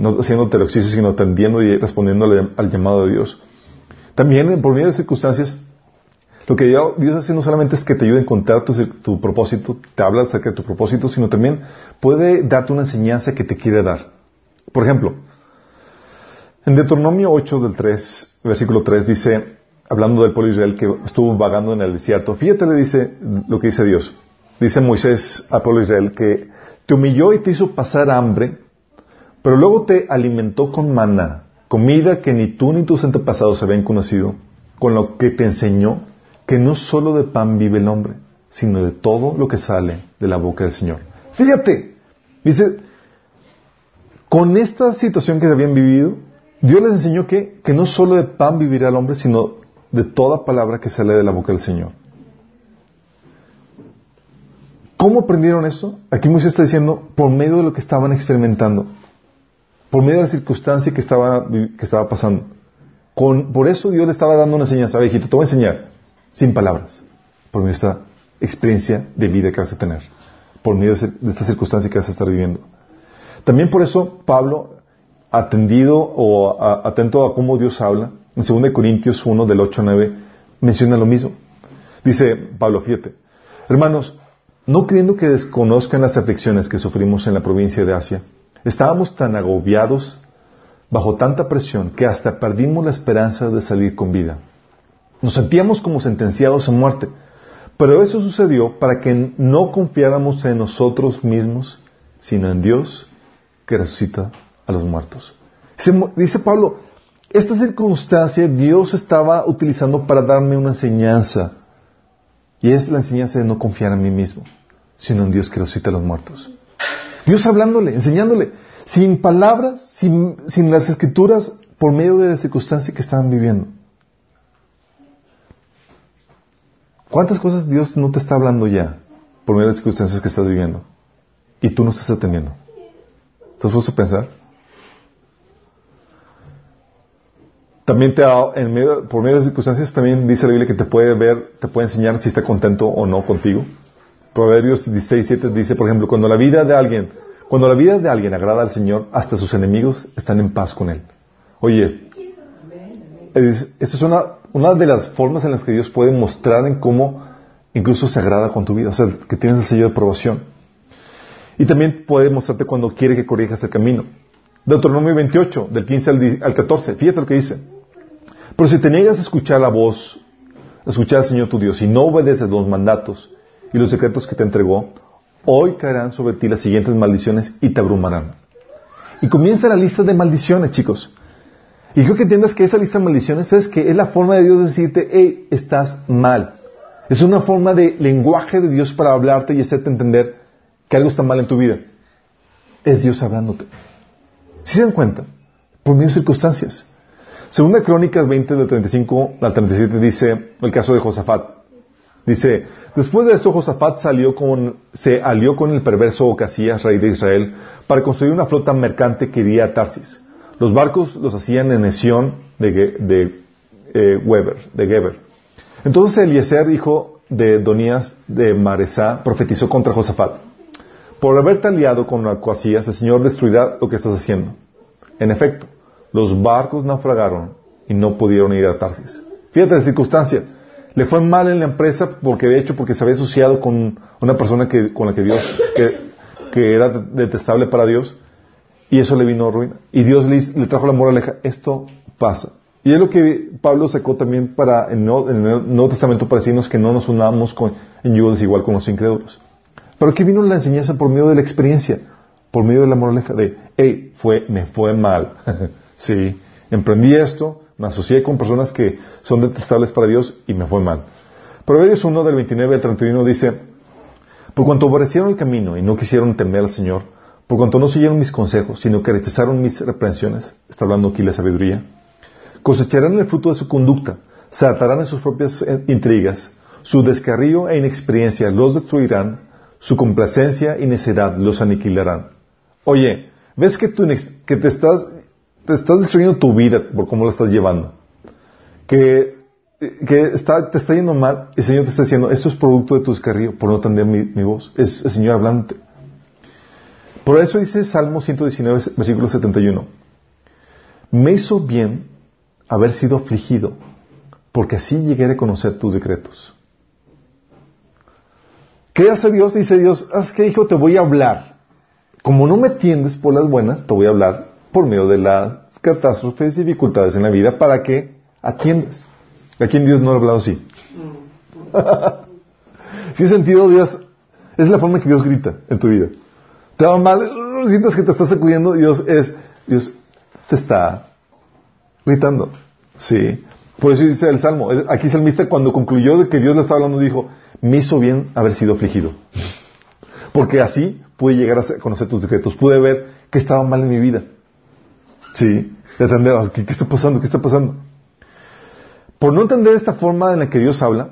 No haciéndote el sino atendiendo y respondiendo al llamado de Dios. También, por medio de circunstancias, lo que Dios hace no solamente es que te ayude a encontrar tu, propósito, te habla acerca de tu propósito, sino también puede darte una enseñanza que te quiere dar. Por ejemplo, en Deuteronomio 8 del 3, versículo 3 dice, hablando del pueblo Israel que estuvo vagando en el desierto, fíjate le dice lo que dice Dios. Dice Moisés al pueblo Israel que te humilló y te hizo pasar hambre, pero luego te alimentó con maná, comida que ni tú ni tus antepasados habían conocido, con lo que te enseñó que no solo de pan vive el hombre, sino de todo lo que sale de la boca del Señor. Fíjate, dice, con esta situación que habían vivido, Dios les enseñó que, que no solo de pan vivirá el hombre, sino de toda palabra que sale de la boca del Señor. ¿Cómo aprendieron esto? Aquí Moisés está diciendo, por medio de lo que estaban experimentando, por medio de la circunstancia que estaba, que estaba pasando. Por eso Dios le estaba dando una enseñanza. A te voy a enseñar, sin palabras, por medio de esta experiencia de vida que vas a tener, por medio de esta circunstancia que vas a estar viviendo. También por eso Pablo, atendido o atento a cómo Dios habla, en 2 Corintios 1 del 8 a 9, menciona lo mismo. Dice Pablo, fíjate, hermanos, no creyendo que desconozcan las aflicciones que sufrimos en la provincia de Asia, estábamos tan agobiados bajo tanta presión que hasta perdimos la esperanza de salir con vida. Nos sentíamos como sentenciados a muerte, pero eso sucedió para que no confiáramos en nosotros mismos, sino en Dios que resucita a los muertos. Dice, Pablo, esta circunstancia Dios estaba utilizando para darme una enseñanza. Y es la enseñanza de no confiar en mí mismo sino en Dios que resucita a los muertos. Dios hablándole, enseñándole, sin palabras, sin, las escrituras, por medio de la circunstancia que estaban viviendo. ¿Cuántas cosas Dios no te está hablando ya por medio de las circunstancias que estás viviendo? Y tú no estás atendiendo. ¿Te has puesto a pensar? También te, en medio, por medio de las circunstancias también dice la Biblia que te puede ver, te puede enseñar si está contento o no contigo. Proverbios 16, 7 dice, por ejemplo, cuando la vida de alguien, cuando la vida de alguien agrada al Señor, hasta sus enemigos están en paz con Él. Oye, esto es una, una de las formas en las que Dios puede mostrar en cómo incluso se agrada con tu vida, o sea, que tienes el sello de aprobación. Y también puede mostrarte cuando quiere que corrijas el camino. Deuteronomio 28, del 15 al, al 14, fíjate lo que dice. Pero si te niegas a escuchar la voz, a escuchar al Señor tu Dios y no obedeces los mandatos, y los secretos que te entregó, hoy caerán sobre ti las siguientes maldiciones y te abrumarán. Y comienza la lista de maldiciones, chicos. Y creo que entiendas que esa lista de maldiciones es que es la forma de Dios de decirte, hey, estás mal. Es una forma de lenguaje de Dios para hablarte y hacerte entender que algo está mal en tu vida. Es Dios hablándote. Si se dan cuenta, por medio de circunstancias. Segunda Crónicas 20 del 35 al 37 dice el caso de Josafat. Dice, después de esto Josafat salió con, se alió con el perverso Ocasías, rey de Israel, para construir una flota mercante que iría a Tarsis. Los barcos los hacían en Esión de, de eh, Weber, de Geber. Entonces Eliezer, hijo de Donías de Maresá, profetizó contra Josafat. Por haberte aliado con Ocasías, el Señor destruirá lo que estás haciendo. En efecto, los barcos naufragaron y no pudieron ir a Tarsis. Fíjate la circunstancia le fue mal en la empresa porque de hecho porque se había asociado con una persona que, con la que Dios que, era detestable para Dios y eso le vino ruina. Y Dios le, trajo la moraleja esto pasa. Y es lo que Pablo sacó también para en, el Nuevo Testamento para decirnos que no nos unamos con, en yugo desigual con los incrédulos. Pero aquí vino la enseñanza por medio de la experiencia por medio de la moraleja de hey fue me fue mal. Sí emprendí esto me asocié con personas que son detestables para Dios y me fue mal. Proverbios 1 del 29 al 31 dice, por cuanto aborrecieron el camino y no quisieron temer al Señor, por cuanto no siguieron mis consejos, sino que rechazaron mis reprensiones, está hablando aquí la sabiduría, cosecharán el fruto de su conducta, se atarán en sus propias eh, intrigas, su descarrío e inexperiencia los destruirán, su complacencia y necedad los aniquilarán. Oye, ¿ves que, tú, que te estás te estás destruyendo tu vida por cómo la estás llevando. Que, que está, te está yendo mal, el Señor te está diciendo, esto es producto de tu descarrío, por no atender mi, voz. Es el Señor hablándote. Por eso dice Salmo 119, versículo 71. Me hizo bien haber sido afligido, porque así llegué a conocer tus decretos. ¿Qué hace Dios? Dice Dios, haz que hijo, te voy a hablar. Como no me atiendes por las buenas, te voy a hablar por medio de las catástrofes y dificultades en la vida para que atiendas. ¿A quién Dios no ha hablado así? si es sentido, Dios, es la forma que Dios grita en tu vida. Te va mal, sientes que te estás sacudiendo, Dios es, Dios te está gritando. Sí. Por eso dice el Salmo. Aquí el salmista cuando concluyó de que Dios le estaba hablando dijo, me hizo bien haber sido afligido. Porque así pude llegar a conocer tus decretos, pude ver que estaba mal en mi vida. Sí, de entender, ah, ¿qué, está pasando? ¿Qué está pasando? Por no entender esta forma en la que Dios habla,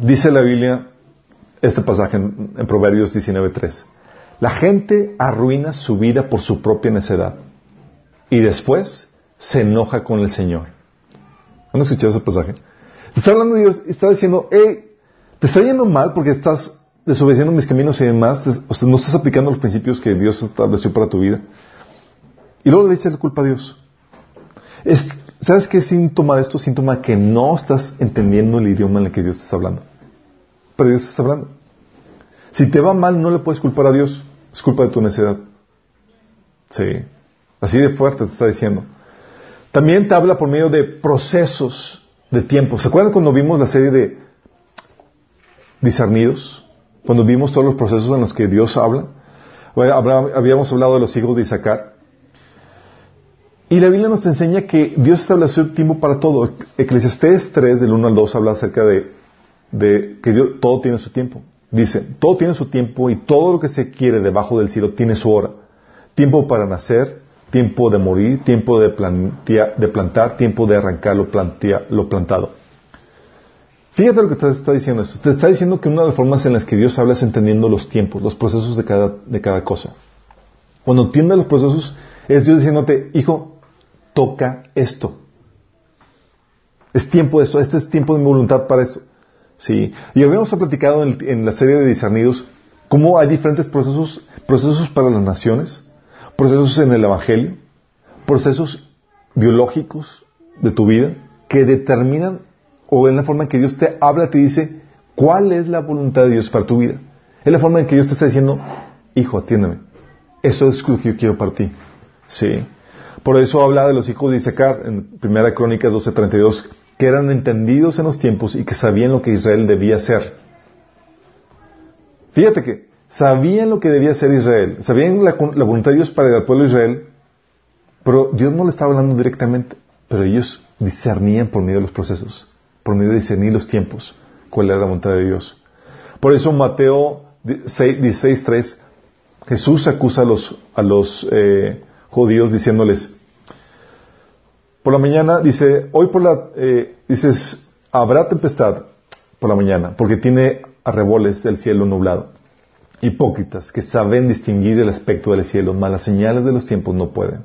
dice la Biblia este pasaje en, en Proverbios 19.3. La gente arruina su vida por su propia necedad y después se enoja con el Señor. ¿Han escuchado ese pasaje? Está hablando de Dios, está diciendo, hey, te está yendo mal porque estás desobedeciendo mis caminos y demás, o sea, no estás aplicando los principios que Dios estableció para tu vida. Y luego le echas la culpa a Dios. ¿Sabes qué síntoma de esto? Síntoma que no estás entendiendo el idioma en el que Dios te está hablando. Pero Dios te está hablando. Si te va mal, no le puedes culpar a Dios. Es culpa de tu necedad. Sí. Así de fuerte te está diciendo. También te habla por medio de procesos de tiempo. ¿Se acuerdan cuando vimos la serie de discernidos? Cuando vimos todos los procesos en los que Dios habla. habíamos hablado de los hijos de Isaacar. Y la Biblia nos enseña que Dios estableció tiempo para todo. Eclesiastés 3, del 1 al 2, habla acerca de, que todo tiene su tiempo. Dice, todo tiene su tiempo y todo lo que se quiere debajo del cielo tiene su hora. Tiempo para nacer, tiempo de morir, tiempo de, plantar, tiempo de arrancar lo, plantado. Fíjate lo que te está diciendo esto. Te está diciendo que una de las formas en las que Dios habla es entendiendo los tiempos, los procesos de cada, de cada cosa. Cuando entiende los procesos, es Dios diciéndote, hijo, toca esto. Es tiempo de esto, este es tiempo de mi voluntad para esto. Sí. Y habíamos platicado en, la serie de discernidos cómo hay diferentes procesos, procesos para las naciones, procesos en el Evangelio, procesos biológicos de tu vida que determinan o en la forma en que Dios te habla, te dice cuál es la voluntad de Dios para tu vida. Es la forma en que Dios te está diciendo, hijo, atiéndeme. Eso es lo que yo quiero para ti. Sí. Por eso habla de los hijos de Isaacar en 1 Crónicas 12:32, que eran entendidos en los tiempos y que sabían lo que Israel debía hacer. Fíjate que Sabían lo que debía hacer Israel, sabían la, voluntad de Dios para el pueblo de Israel, pero Dios no le estaba hablando directamente, pero ellos discernían por medio de los procesos, por medio de discernir los tiempos, cuál era la voluntad de Dios. Por eso Mateo 16.3, Jesús acusa a los, eh, judíos diciéndoles, por la mañana, dice, hoy por la, eh, dices, habrá tempestad por la mañana, porque tiene arreboles del cielo nublado. Hipócritas que saben distinguir el aspecto del cielo, mas las señales de los tiempos no pueden.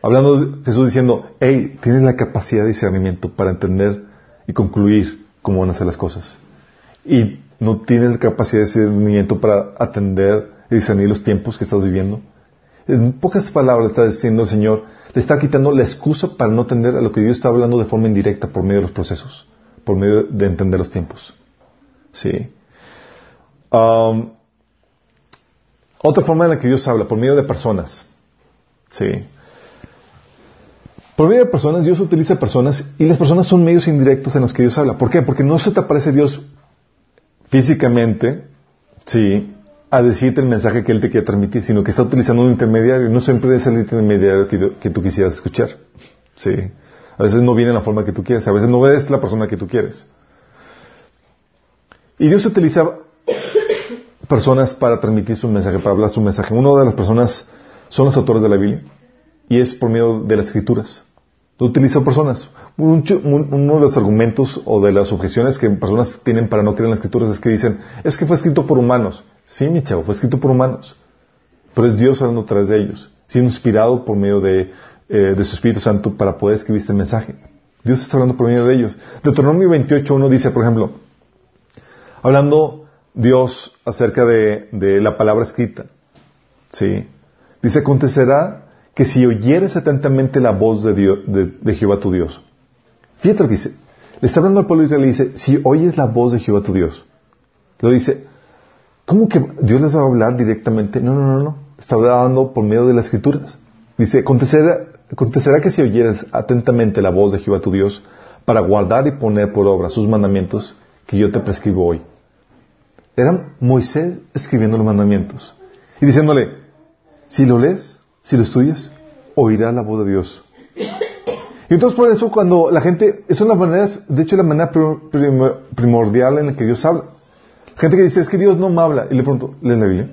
Hablando Jesús diciendo, hey, tienes la capacidad de discernimiento para entender y concluir cómo van a ser las cosas. Y no tienes la capacidad de discernimiento para atender y discernir los tiempos que estás viviendo. En pocas palabras está diciendo el Señor, le está quitando la excusa para no atender a lo que Dios está hablando de forma indirecta por medio de los procesos, por medio de entender los tiempos. Sí. Um, otra forma en la que Dios habla, por medio de personas. Sí. Por medio de personas, Dios utiliza personas y las personas son medios indirectos en los que Dios habla. ¿Por qué? Porque no se te aparece Dios físicamente, sí, a decirte el mensaje que Él te quiere transmitir, sino que está utilizando un intermediario. No siempre es el intermediario que, tú quisieras escuchar. Sí. A veces no viene en la forma que tú quieres, a veces no es la persona que tú quieres. Y Dios utiliza personas para transmitir su mensaje, para hablar su mensaje. Una de las personas son los autores de la Biblia y es por medio de las escrituras. Utiliza personas. Uno de los argumentos o de las objeciones que personas tienen para no creer en las escrituras es que dicen, es que fue escrito por humanos. Sí, mi chavo, fue escrito por humanos. Pero es Dios hablando a través de ellos, siendo inspirado por medio de, eh, de su Espíritu Santo para poder escribir este mensaje. Dios está hablando por medio de ellos. Deuteronomio 28, uno dice, por ejemplo, hablando Dios acerca de, la palabra escrita. ¿Sí? Dice, acontecerá que si oyeres atentamente la voz de, Dios, de, Jehová tu Dios. Fíjate lo que dice. Le está hablando al pueblo de Israel y dice, si oyes la voz de Jehová tu Dios. Lo dice, ¿cómo que Dios les va a hablar directamente? No, no, no, no. Está hablando por medio de las escrituras. Dice, acontecerá, acontecerá que si oyeres atentamente la voz de Jehová tu Dios para guardar y poner por obra sus mandamientos que yo te prescribo hoy. Era Moisés escribiendo los mandamientos y diciéndole, si lo lees, si lo estudias, oirá la voz de Dios. Y entonces por eso cuando la gente, son las maneras, de hecho la manera primordial en la que Dios habla. Gente que dice, es que Dios no me habla. Y le pregunto, ¿lees la Biblia?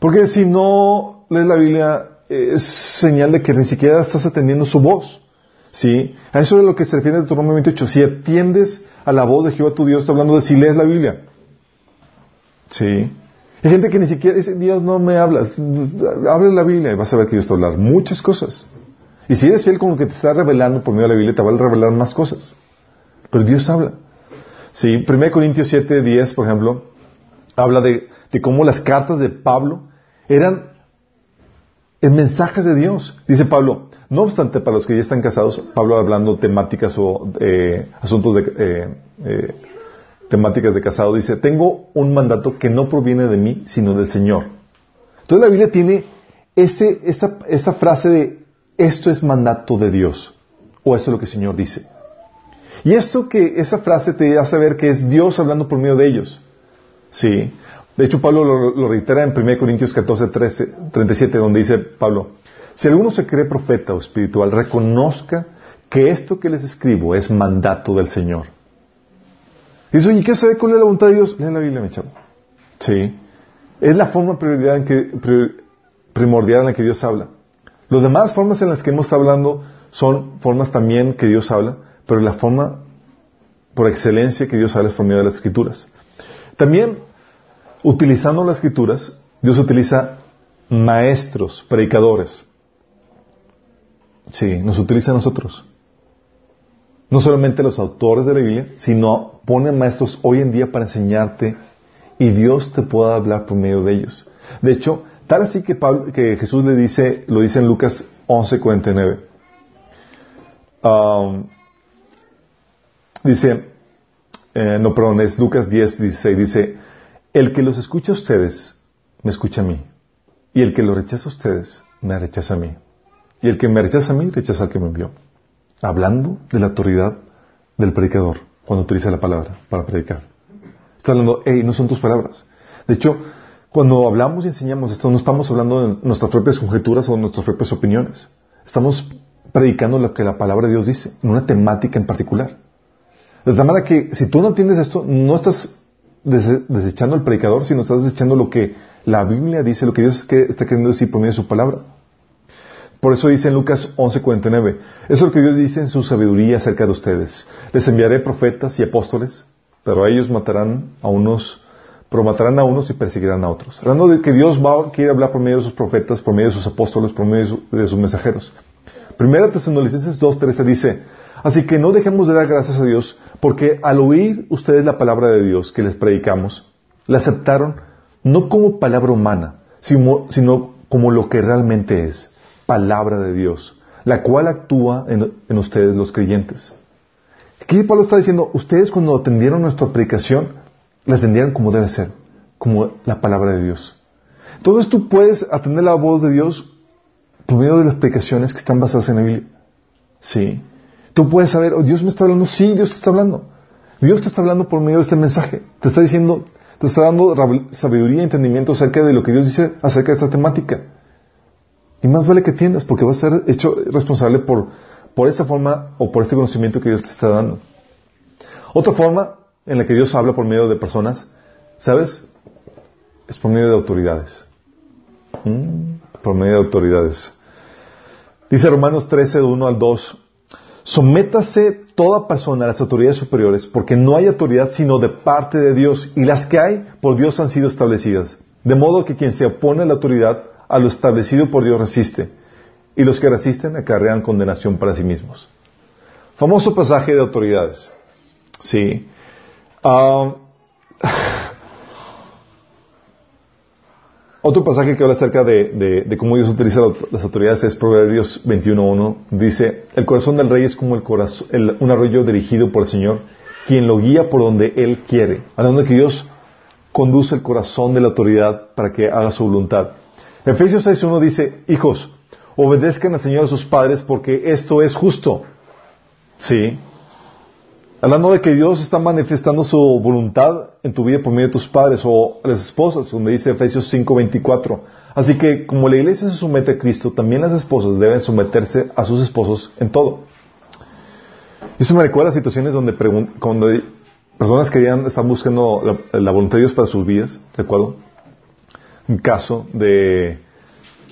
Porque si no lees la Biblia, es señal de que ni siquiera estás atendiendo su voz. ¿Sí? A eso es lo que se refiere Deuteronomio 28. Si atiendes a la voz de Jehová tu Dios, está hablando de si lees la Biblia. ¿Sí? Hay gente que ni siquiera dice, Dios no me habla. Abre la Biblia y vas a ver que Dios te va a hablar muchas cosas. Y si eres fiel con lo que te está revelando por medio de la Biblia, te va a revelar más cosas. Pero Dios habla. Sí, 1 Corintios 7, 10, por ejemplo, habla de, cómo las cartas de Pablo eran en mensajes de Dios. Dice Pablo, no obstante, para los que ya están casados, Pablo hablando temáticas o eh, asuntos de eh, eh, temáticas de casado, dice, tengo un mandato que no proviene de mí, sino del Señor. Entonces la Biblia tiene ese, esa, esa frase de, esto es mandato de Dios, o esto es lo que el Señor dice. Y esto que esa frase te hace ver que es Dios hablando por medio de ellos. Sí. De hecho, Pablo lo, reitera en 1 Corintios 14, 13, 37, donde dice Pablo, si alguno se cree profeta o espiritual, reconozca que esto que les escribo es mandato del Señor. Dice, oye, ¿qué sabe cuál es la voluntad de Dios? Leen la Biblia, mi chavo. Sí. Es la forma primordial en la que Dios habla. Las demás formas en las que hemos estado hablando son formas también que Dios habla, pero la forma por excelencia que Dios habla es por medio de las escrituras. También utilizando las escrituras, Dios utiliza maestros, predicadores. Sí, nos utiliza a nosotros. No solamente los autores de la Biblia, sino pone maestros hoy en día para enseñarte y Dios te pueda hablar por medio de ellos. De hecho, tal así que, que Jesús le dice, lo dice en Lucas 11:49. Um, dice, eh, no, perdón, es Lucas 10, 16, dice, el que los escucha a ustedes, me escucha a mí. Y el que los rechaza a ustedes, me rechaza a mí. Y el que me rechaza a mí, rechaza al que me envió. Hablando de la autoridad del predicador, cuando utiliza la palabra para predicar. Está hablando, hey, no son tus palabras. De hecho, cuando hablamos y enseñamos esto, no estamos hablando de nuestras propias conjeturas o de nuestras propias opiniones. Estamos predicando lo que la palabra de Dios dice, en una temática en particular. De tal manera que si tú no entiendes esto, no estás desechando al predicador, sino estás desechando lo que la Biblia dice, lo que Dios está queriendo decir por medio de su palabra. Por eso dice en Lucas 11:49, eso es lo que Dios dice en su sabiduría acerca de ustedes. Les enviaré profetas y apóstoles, pero a ellos matarán a unos, pero matarán a unos y perseguirán a otros. Hablando de que Dios va, quiere hablar por medio de sus profetas, por medio de sus apóstoles, por medio de, sus mensajeros. Primera Tesalonicenses 2:13 dice, así que no dejemos de dar gracias a Dios porque al oír ustedes la palabra de Dios que les predicamos, la aceptaron no como palabra humana, sino, como lo que realmente es, palabra de Dios, la cual actúa en, ustedes los creyentes. Aquí Pablo está diciendo, ustedes cuando atendieron nuestra predicación, la atendieron como debe ser, como la palabra de Dios. Entonces tú puedes atender la voz de Dios por medio de las predicaciones que están basadas en la Biblia. Sí. Tú puedes saber, oh, Dios me está hablando, sí, Dios te está hablando. Dios te está hablando por medio de este mensaje. Te está diciendo, te está dando sabiduría y entendimiento acerca de lo que Dios dice acerca de esta temática. Y más vale que entiendas, porque vas a ser hecho responsable por, por esa forma o por este conocimiento que Dios te está dando. Otra forma en la que Dios habla por medio de personas, ¿sabes? Es por medio de autoridades. Mm, por medio de autoridades. Dice Romanos 13, de 1 al 2, Sométase toda persona a las autoridades superiores, porque no hay autoridad sino de parte de Dios, y las que hay por Dios han sido establecidas. De modo que quien se opone a la autoridad, a lo establecido por Dios resiste, y los que resisten acarrean condenación para sí mismos. Famoso pasaje de autoridades. Sí. Ah, Otro pasaje que habla acerca de, cómo Dios utiliza las autoridades es Proverbios 21.1. Dice, el corazón del rey es como el un arroyo dirigido por el Señor, quien lo guía por donde Él quiere. Hablando de que Dios conduce el corazón de la autoridad para que haga su voluntad. Efesios 6.1 dice, hijos, obedezcan al Señor a sus padres porque esto es justo. Sí. Hablando de que Dios está manifestando su voluntad en tu vida por medio de tus padres o las esposas, donde dice Efesios 5:24. Así que como la iglesia se somete a Cristo, también las esposas deben someterse a sus esposos en todo. Eso me recuerda a situaciones donde cuando personas querían, están buscando la, voluntad de Dios para sus vidas, ¿recuerdo? Un caso de,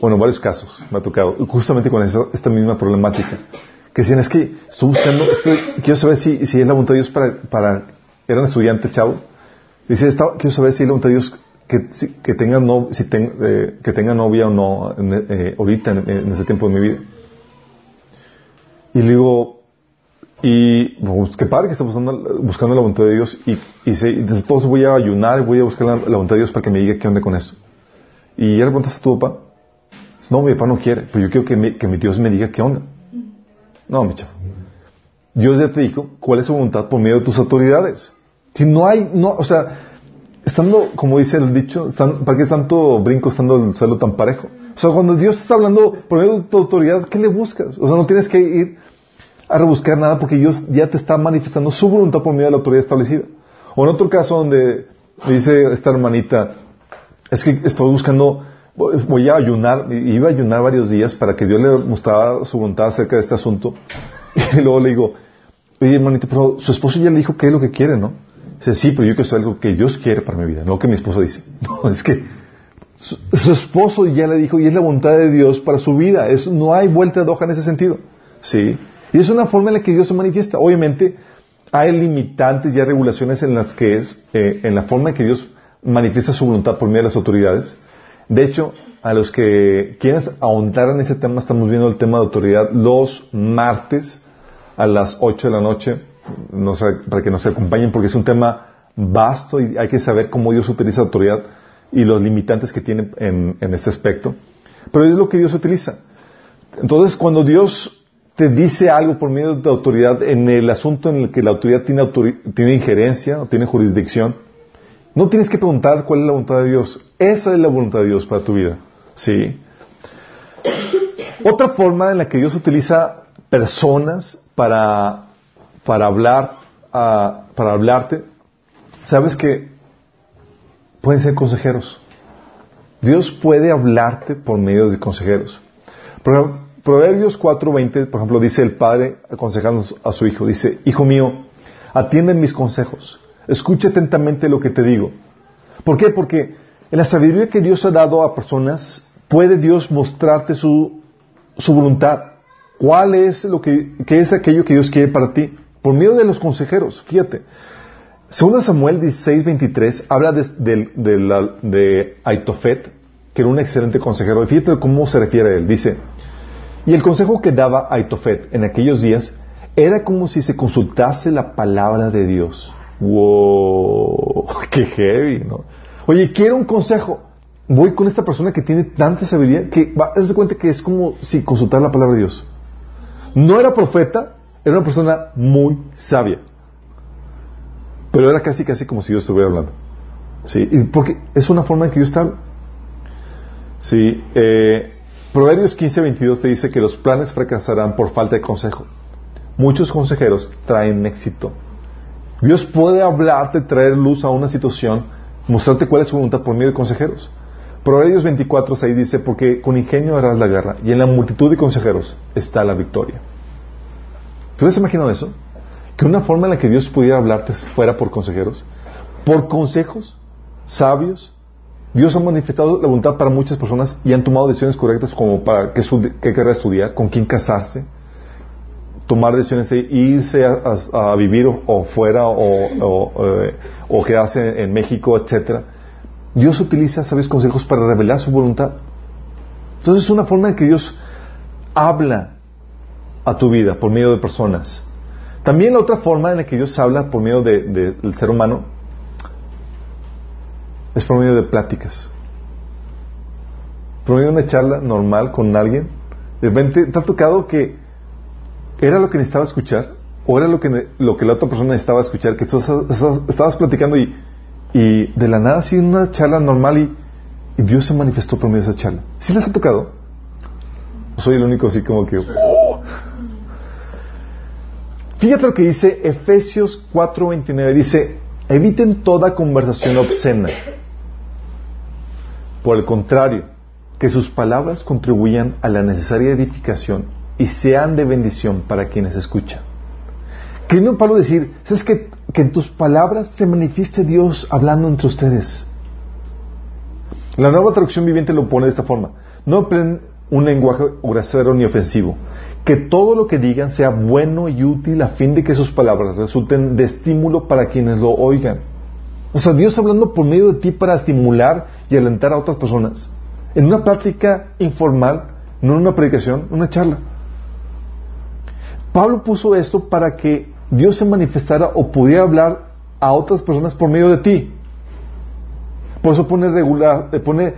bueno, varios casos me ha tocado, justamente con esta misma problemática que decían, es que estoy buscando, quiero saber si, si es la voluntad de Dios para, para eran estudiantes, chavo. Dice, quiero saber si es la voluntad de Dios que, que, tenga, no, si eh, que tenga novia o no eh, ahorita en, ese tiempo de mi vida. Y le digo, y pues, qué padre que está buscando, buscando la voluntad de Dios y, y, se, todo voy a ayunar, voy a buscar la, voluntad de Dios para que me diga qué onda con esto. Y ya le preguntaste a tu papá. No, mi papá no quiere, pero yo quiero que, que mi Dios me diga qué onda. No, mi chavo. Dios ya te dijo cuál es su voluntad por medio de tus autoridades. Si no hay, no, o sea, estando, como dice el dicho, ¿para qué tanto brinco estando el suelo tan parejo? O sea, cuando Dios está hablando por medio de tu autoridad, ¿qué le buscas? O sea, no tienes que ir a rebuscar nada porque Dios ya te está manifestando su voluntad por medio de la autoridad establecida. O en otro caso donde dice esta hermanita, es que estoy buscando voy a ayunar, iba a ayunar varios días para que Dios le mostrara su voluntad acerca de este asunto. Y luego le digo, oye hermanita, pero su esposo ya le dijo qué es lo que quiere, ¿no? Dice, sí, pero yo quiero saber algo que Dios quiere para mi vida, no lo que mi esposo dice. No, es que su, esposo ya le dijo y es la voluntad de Dios para su vida. Es, no hay vuelta de hoja en ese sentido. ¿Sí? Y es una forma en la que Dios se manifiesta. Obviamente, hay limitantes y hay regulaciones en las que es, eh, en la forma en que Dios manifiesta su voluntad por medio de las autoridades. De hecho, a los que quieren ahondar en ese tema, estamos viendo el tema de autoridad los martes a las 8 de la noche, para que nos acompañen, porque es un tema vasto y hay que saber cómo Dios utiliza autoridad y los limitantes que tiene en, este aspecto. Pero es lo que Dios utiliza. Entonces, cuando Dios te dice algo por medio de autoridad en el asunto en el que la autoridad tiene, tiene injerencia o tiene jurisdicción, no tienes que preguntar cuál es la voluntad de Dios. Esa es la voluntad de Dios para tu vida. ¿Sí? Otra forma en la que Dios utiliza personas para, para hablar, ah, para hablarte, sabes que pueden ser consejeros. Dios puede hablarte por medio de consejeros. Proverbios 4:20, por ejemplo, dice el padre aconsejando a su hijo, dice, Hijo mío, atienden mis consejos Escucha atentamente lo que te digo. ¿Por qué? Porque en la sabiduría que Dios ha dado a personas, puede Dios mostrarte su, su voluntad. ¿Cuál es lo que, qué es aquello que Dios quiere para ti? Por medio de los consejeros, fíjate. Según Samuel 16, 23, habla de, de, de, Aitofet, que era un excelente consejero. fíjate cómo se refiere a él. Dice, y el consejo que daba Aitofet en aquellos días era como si se consultase la palabra de Dios. Wow, qué heavy, ¿no? Oye, quiero un consejo. Voy con esta persona que tiene tanta sabiduría que va, a cuenta que es como si consultar la palabra de Dios. No era profeta, era una persona muy sabia. Pero era casi, casi como si Dios estuviera hablando. Sí, porque es una forma en que Dios está Sí, eh, Proverbios 15, 22 te dice que los planes fracasarán por falta de consejo. Muchos consejeros traen éxito Dios puede hablarte, traer luz a una situación, mostrarte cuál es su voluntad por medio de consejeros. Proverbios 24, 6 dice, porque con ingenio harás la guerra y en la multitud de consejeros está la victoria. ¿Tú has imaginado eso? Que una forma en la que Dios pudiera hablarte fuera por consejeros, por consejos sabios. Dios ha manifestado la voluntad para muchas personas y han tomado decisiones correctas como para qué, qué querer estudiar, con quién casarse, tomar decisiones de irse a, vivir o, fuera eh, o, quedarse en México, etcétera. Dios utiliza, sabes, consejos para revelar su voluntad. Entonces es una forma en que Dios habla a tu vida por medio de personas. También la otra forma en la que Dios habla por medio del ser humano es por medio de pláticas. Por medio de una charla normal con alguien. De repente te ha tocado que ¿Era lo que necesitaba escuchar? ¿O era lo que, lo que la otra persona necesitaba escuchar? Que tú estabas platicando y, y de la nada, así una charla normal y, Dios se manifestó por medio de esa charla. ¿Sí les ha tocado? soy el único así como que... Oh. Fíjate lo que dice Efesios 4:29. Dice, eviten toda conversación obscena. Por el contrario, que sus palabras contribuyan a la necesaria edificación y sean de bendición para quienes escuchan. Queriendo Pablo decir, ¿sabes que, que en tus palabras se manifieste Dios hablando entre ustedes? La nueva traducción viviente lo pone de esta forma. No empleen un lenguaje grosero ni ofensivo. que todo lo que digan sea bueno y útil a fin de que sus palabras resulten de estímulo para quienes lo oigan. O sea, Dios hablando por medio de ti para estimular y alentar a otras personas. En una práctica informal, no en una predicación, una charla. Pablo puso esto para que Dios se manifestara o pudiera hablar a otras personas por medio de ti. Por eso pone, regular, eh, pone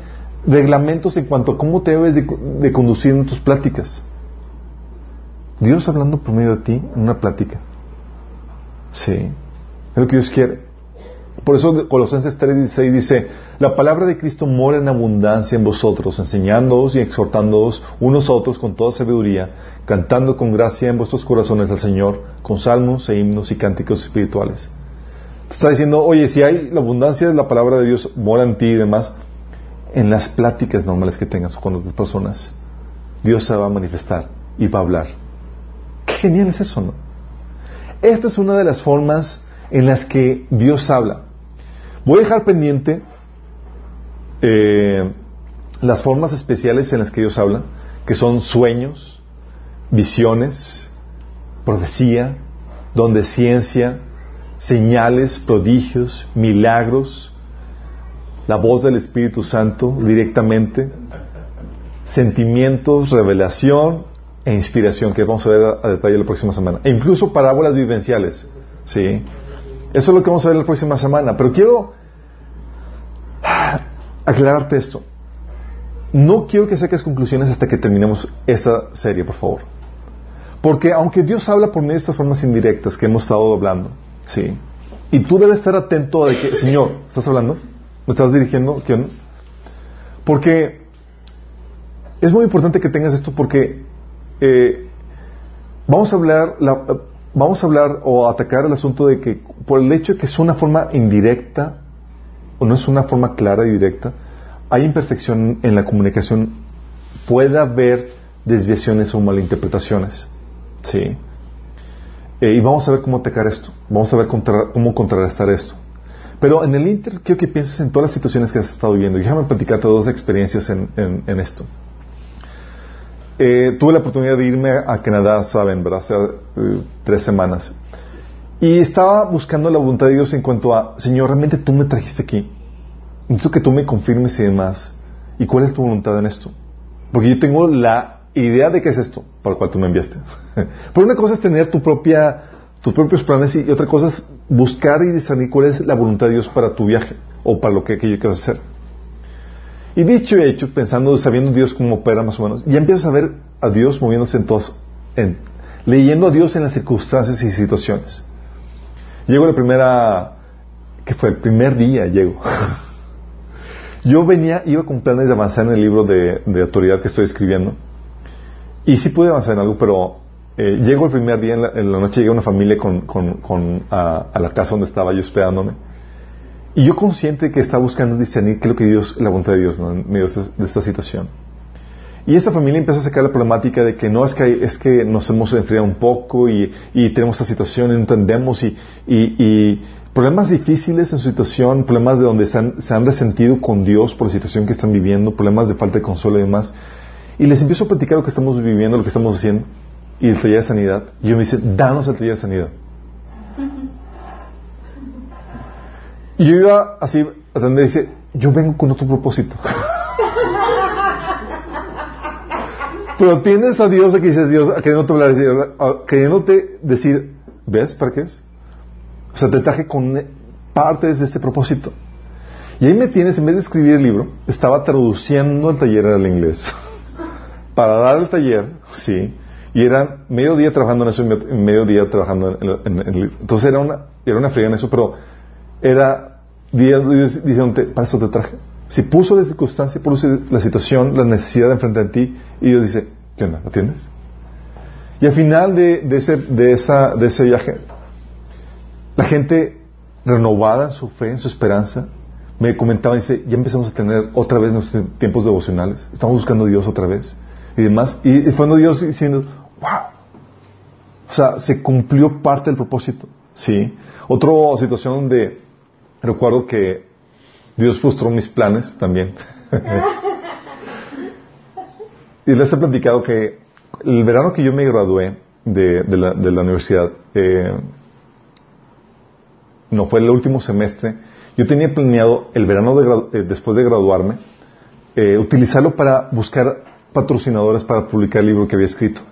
reglamentos en cuanto a cómo te debes de, conducir en tus pláticas. Dios hablando por medio de ti en una plática. Sí, es lo que Dios quiere. Por eso Colosenses 3:16 dice, la palabra de Cristo mora en abundancia en vosotros, enseñándoos y exhortándoos unos a otros con toda sabiduría, cantando con gracia en vuestros corazones al Señor, con salmos e himnos y cánticos espirituales. está diciendo, oye, si hay la abundancia de la palabra de Dios mora en ti y demás, en las pláticas normales que tengas con otras personas, Dios se va a manifestar y va a hablar. Qué genial es eso, ¿no? Esta es una de las formas en las que Dios habla. Voy a dejar pendiente eh, las formas especiales en las que Dios habla, que son sueños, visiones, profecía, donde ciencia, señales, prodigios, milagros, la voz del Espíritu Santo directamente, sentimientos, revelación e inspiración, que vamos a ver a, detalle la próxima semana. E incluso parábolas vivenciales. ¿sí? Eso es lo que vamos a ver la próxima semana. Pero quiero aclararte esto. No quiero que saques conclusiones hasta que terminemos esa serie, por favor. Porque aunque Dios habla por medio de estas formas indirectas que hemos estado hablando, ¿sí? Y tú debes estar atento a que, Señor, ¿estás hablando? ¿Me estás dirigiendo? ¿Quién? Porque es muy importante que tengas esto porque eh, vamos a hablar, vamos a hablar o atacar el asunto de que por el hecho de que es una forma indirecta no es una forma clara y directa, hay imperfección en la comunicación, puede haber desviaciones o malinterpretaciones. ¿Sí? Eh, y vamos a ver cómo atacar esto, vamos a ver cómo contrarrestar esto. Pero en el Inter quiero que pienses en todas las situaciones que has estado viviendo. Y déjame platicarte dos experiencias en, esto. Eh, tuve la oportunidad de irme a Canadá, saben, ¿verdad? Hace eh, tres semanas. Y estaba buscando la voluntad de Dios en cuanto a, Señor, realmente tú me trajiste aquí. Necesito que tú me confirmes y demás. ¿Y cuál es tu voluntad en esto? Porque yo tengo la idea de qué es esto para el cual tú me enviaste. Pero una cosa es tener tu propia, tus propios planes y otra cosa es buscar y discernir cuál es la voluntad de Dios para tu viaje o para lo que, que yo hacer. Y dicho y hecho, pensando, sabiendo Dios cómo opera más o menos, ya empiezas a ver a Dios moviéndose en todos, en, leyendo a Dios en las circunstancias y situaciones. Llego la primera, que fue el primer día, llego. Yo venía, iba con planes de avanzar en el libro de, autoridad que estoy escribiendo. Y sí pude avanzar en algo, pero eh, llego el primer día, en la, noche llega una familia con, con, a, la casa donde estaba yo esperándome. Y yo consciente que estaba buscando discernir qué es lo que Dios, la voluntad de Dios en medio de esta, situación. Y esta familia empieza a sacar la problemática de que no es que, es que nos hemos enfriado un poco y, y tenemos esta situación y no entendemos y, y, problemas difíciles en su situación, problemas de donde se han, resentido con Dios por la situación que están viviendo, problemas de falta de consuelo y demás. Y les empiezo a platicar lo que estamos viviendo, lo que estamos haciendo y el taller de sanidad. Y yo me dice, danos el taller de sanidad. Y yo iba así atender y dice, yo vengo con otro propósito. Pero tienes a Dios a que dices Dios, a queriéndote hablar, queriéndote decir, ¿ves para qué es? O sea, te traje con partes de este propósito. Y ahí me tienes, en vez de escribir el libro, estaba traduciendo el taller al inglés. Para dar el taller, sí. Y era medio día trabajando en eso medio día trabajando en, el libro. Entonces era una, era una friega en eso, pero era Dios diciéndote, para eso te traje. Si puso la circunstancia, puso la situación, la necesidad de enfrentar a ti, y Dios dice, ¿qué onda? ¿Lo entiendes? Y al final de, ese, de, esa, de ese viaje, la gente renovada en su fe, en su esperanza, me comentaba, dice, ya empezamos a tener otra vez nuestros tiempos devocionales, estamos buscando a Dios otra vez, y demás, y, fue cuando Dios diciendo, wow, o sea, se cumplió parte del propósito, ¿sí? Otra situación donde recuerdo que Dios frustró mis planes también. y les he platicado que el verano que yo me gradué de, la, universidad, eh, no fue el último semestre, yo tenía planeado el verano eh, después de graduarme, eh, utilizarlo para buscar patrocinadores para publicar el libro que había escrito.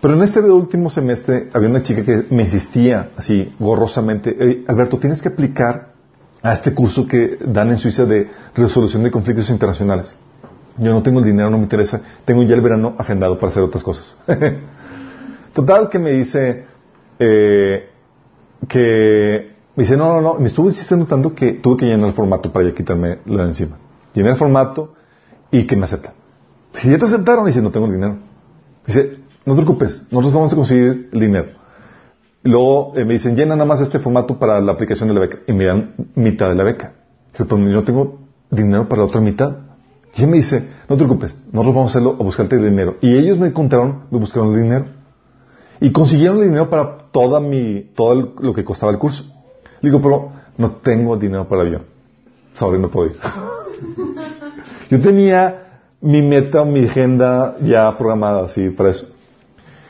Pero en este último semestre había una chica que me insistía así gorrosamente, Alberto, tienes que aplicar a este curso que dan en Suiza de resolución de conflictos internacionales. Yo no tengo el dinero, no me interesa, tengo ya el verano agendado para hacer otras cosas. Total que me dice eh, que me dice, no, no, no, me estuvo insistiendo tanto que tuve que llenar el formato para ya quitarme la de encima. Llené el formato y que me acepta. Si ya te aceptaron, dice, no tengo el dinero. Dice, no te preocupes, nosotros vamos a conseguir el dinero. Luego eh, me dicen, llena nada más este formato para la aplicación de la beca. Y me dan mitad de la beca. Pero pues, no tengo dinero para la otra mitad. Y ella me dice, no te preocupes, nosotros vamos a hacerlo a buscarte el dinero. Y ellos me encontraron, me buscaron el dinero. Y consiguieron el dinero para toda mi, todo lo que costaba el curso. Le digo, pero no tengo dinero para el avión. Sobre no puedo ir. Yo tenía mi meta, mi agenda ya programada así para eso.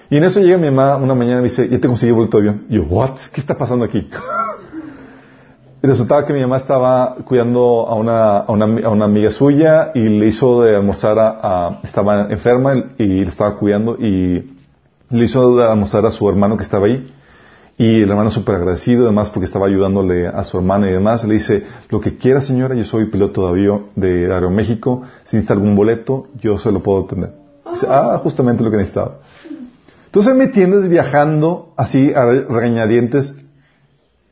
Y en eso llega mi mamá una mañana y me dice, ya te conseguí boleto de avión. Y yo, what? ¿Qué está pasando aquí? Y resultaba que mi mamá estaba cuidando a una, a una, a una amiga suya y le hizo de almorzar a, estaba enferma y le estaba cuidando y le hizo de almorzar a su hermano que estaba ahí. Y el hermano súper agradecido, además, porque estaba ayudándole a su hermana y demás, le dice, lo que quiera señora, yo soy piloto de avión de Aeroméxico, si necesita algún boleto, yo se lo puedo tener. Dice, ah, justamente lo que necesitaba. Entonces me tienes viajando así a regañadientes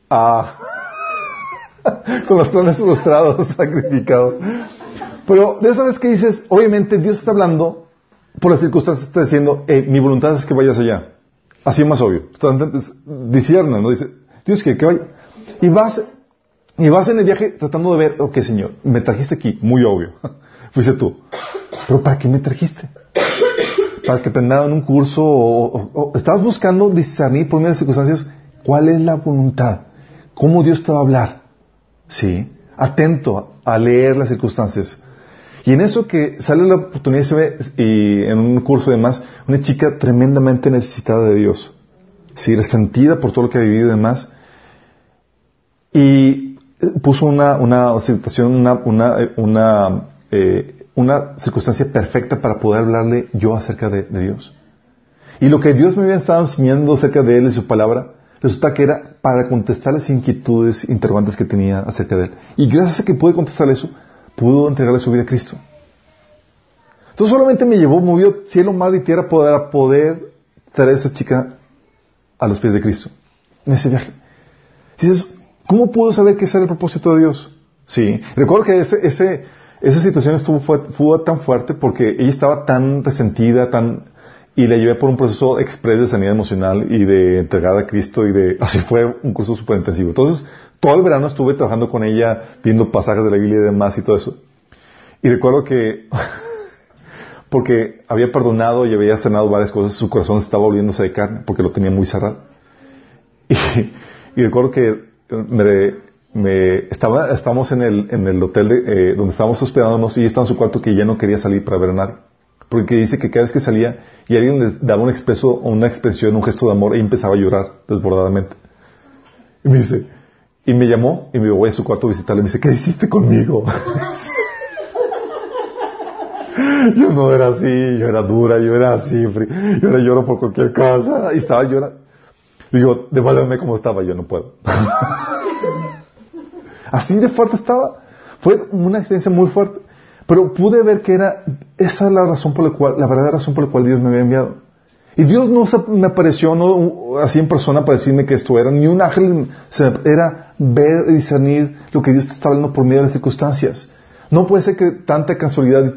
con los planes frustrados, sacrificados. Pero de esa vez que dices, obviamente Dios está hablando, por las circunstancias está diciendo, eh, mi voluntad es que vayas allá. Así es más obvio. Discierna, ¿no? Dice, Dios que, que vaya. Y vas, y vas en el viaje tratando de ver, ok, Señor, me trajiste aquí, muy obvio. Fuiste tú. Pero ¿para qué me trajiste? Para que te en un curso o, estabas buscando discernir por medio de circunstancias cuál es la voluntad, cómo Dios te va a hablar. Sí, atento a leer las circunstancias. Y en eso que sale la oportunidad se ve, y en un curso de más, una chica tremendamente necesitada de Dios. Sí, resentida por todo lo que ha vivido y demás. Y puso una, una situación, una, una, una, eh, una circunstancia perfecta para poder hablarle yo acerca de, Dios. Y lo que Dios me había estado enseñando acerca de Él y su palabra, resulta que era para contestar las inquietudes, interrogantes que tenía acerca de Él. Y gracias a que pude contestar eso, pudo entregarle su vida a Cristo. Entonces solamente me llevó, movió cielo, mar y tierra para poder traer a esa chica a los pies de Cristo en ese viaje. dices, ¿cómo pudo saber que ese era el propósito de Dios? Sí, recuerdo que ese, ese, esa situación estuvo fue, tan fuerte porque ella estaba tan resentida, tan y la llevé por un proceso express de sanidad emocional y de entregar a Cristo y de así fue un curso súper intensivo. Entonces todo el verano estuve trabajando con ella, viendo pasajes de la Biblia y demás y todo eso. Y recuerdo que, porque había perdonado y había sanado varias cosas, su corazón estaba volviéndose de carne, porque lo tenía muy cerrado. Y, recuerdo que me, estaba, estábamos en el, en el hotel de, eh, donde estábamos hospedándonos y estaba en su cuarto que ya no quería salir para ver a nadie. Porque dice que cada vez que salía y alguien le daba un expreso, una expresión, un gesto de amor, ella empezaba a llorar desbordadamente. Y me dice, y me llamó y me voy a su cuarto a visitarle. Me dice, ¿qué hiciste conmigo? yo no era así, yo era dura, yo era así, yo era lloro por cualquier cosa. Y estaba llorando. Digo, devuélveme como estaba, yo no puedo. así de fuerte estaba. Fue una experiencia muy fuerte. Pero pude ver que era, esa es la razón por la cual, la verdadera razón por la cual Dios me había enviado. Y Dios no me apareció así en persona para decirme que esto era, ni un ángel, era ver y discernir lo que Dios te está hablando por medio de las circunstancias. No puede ser que tanta casualidad,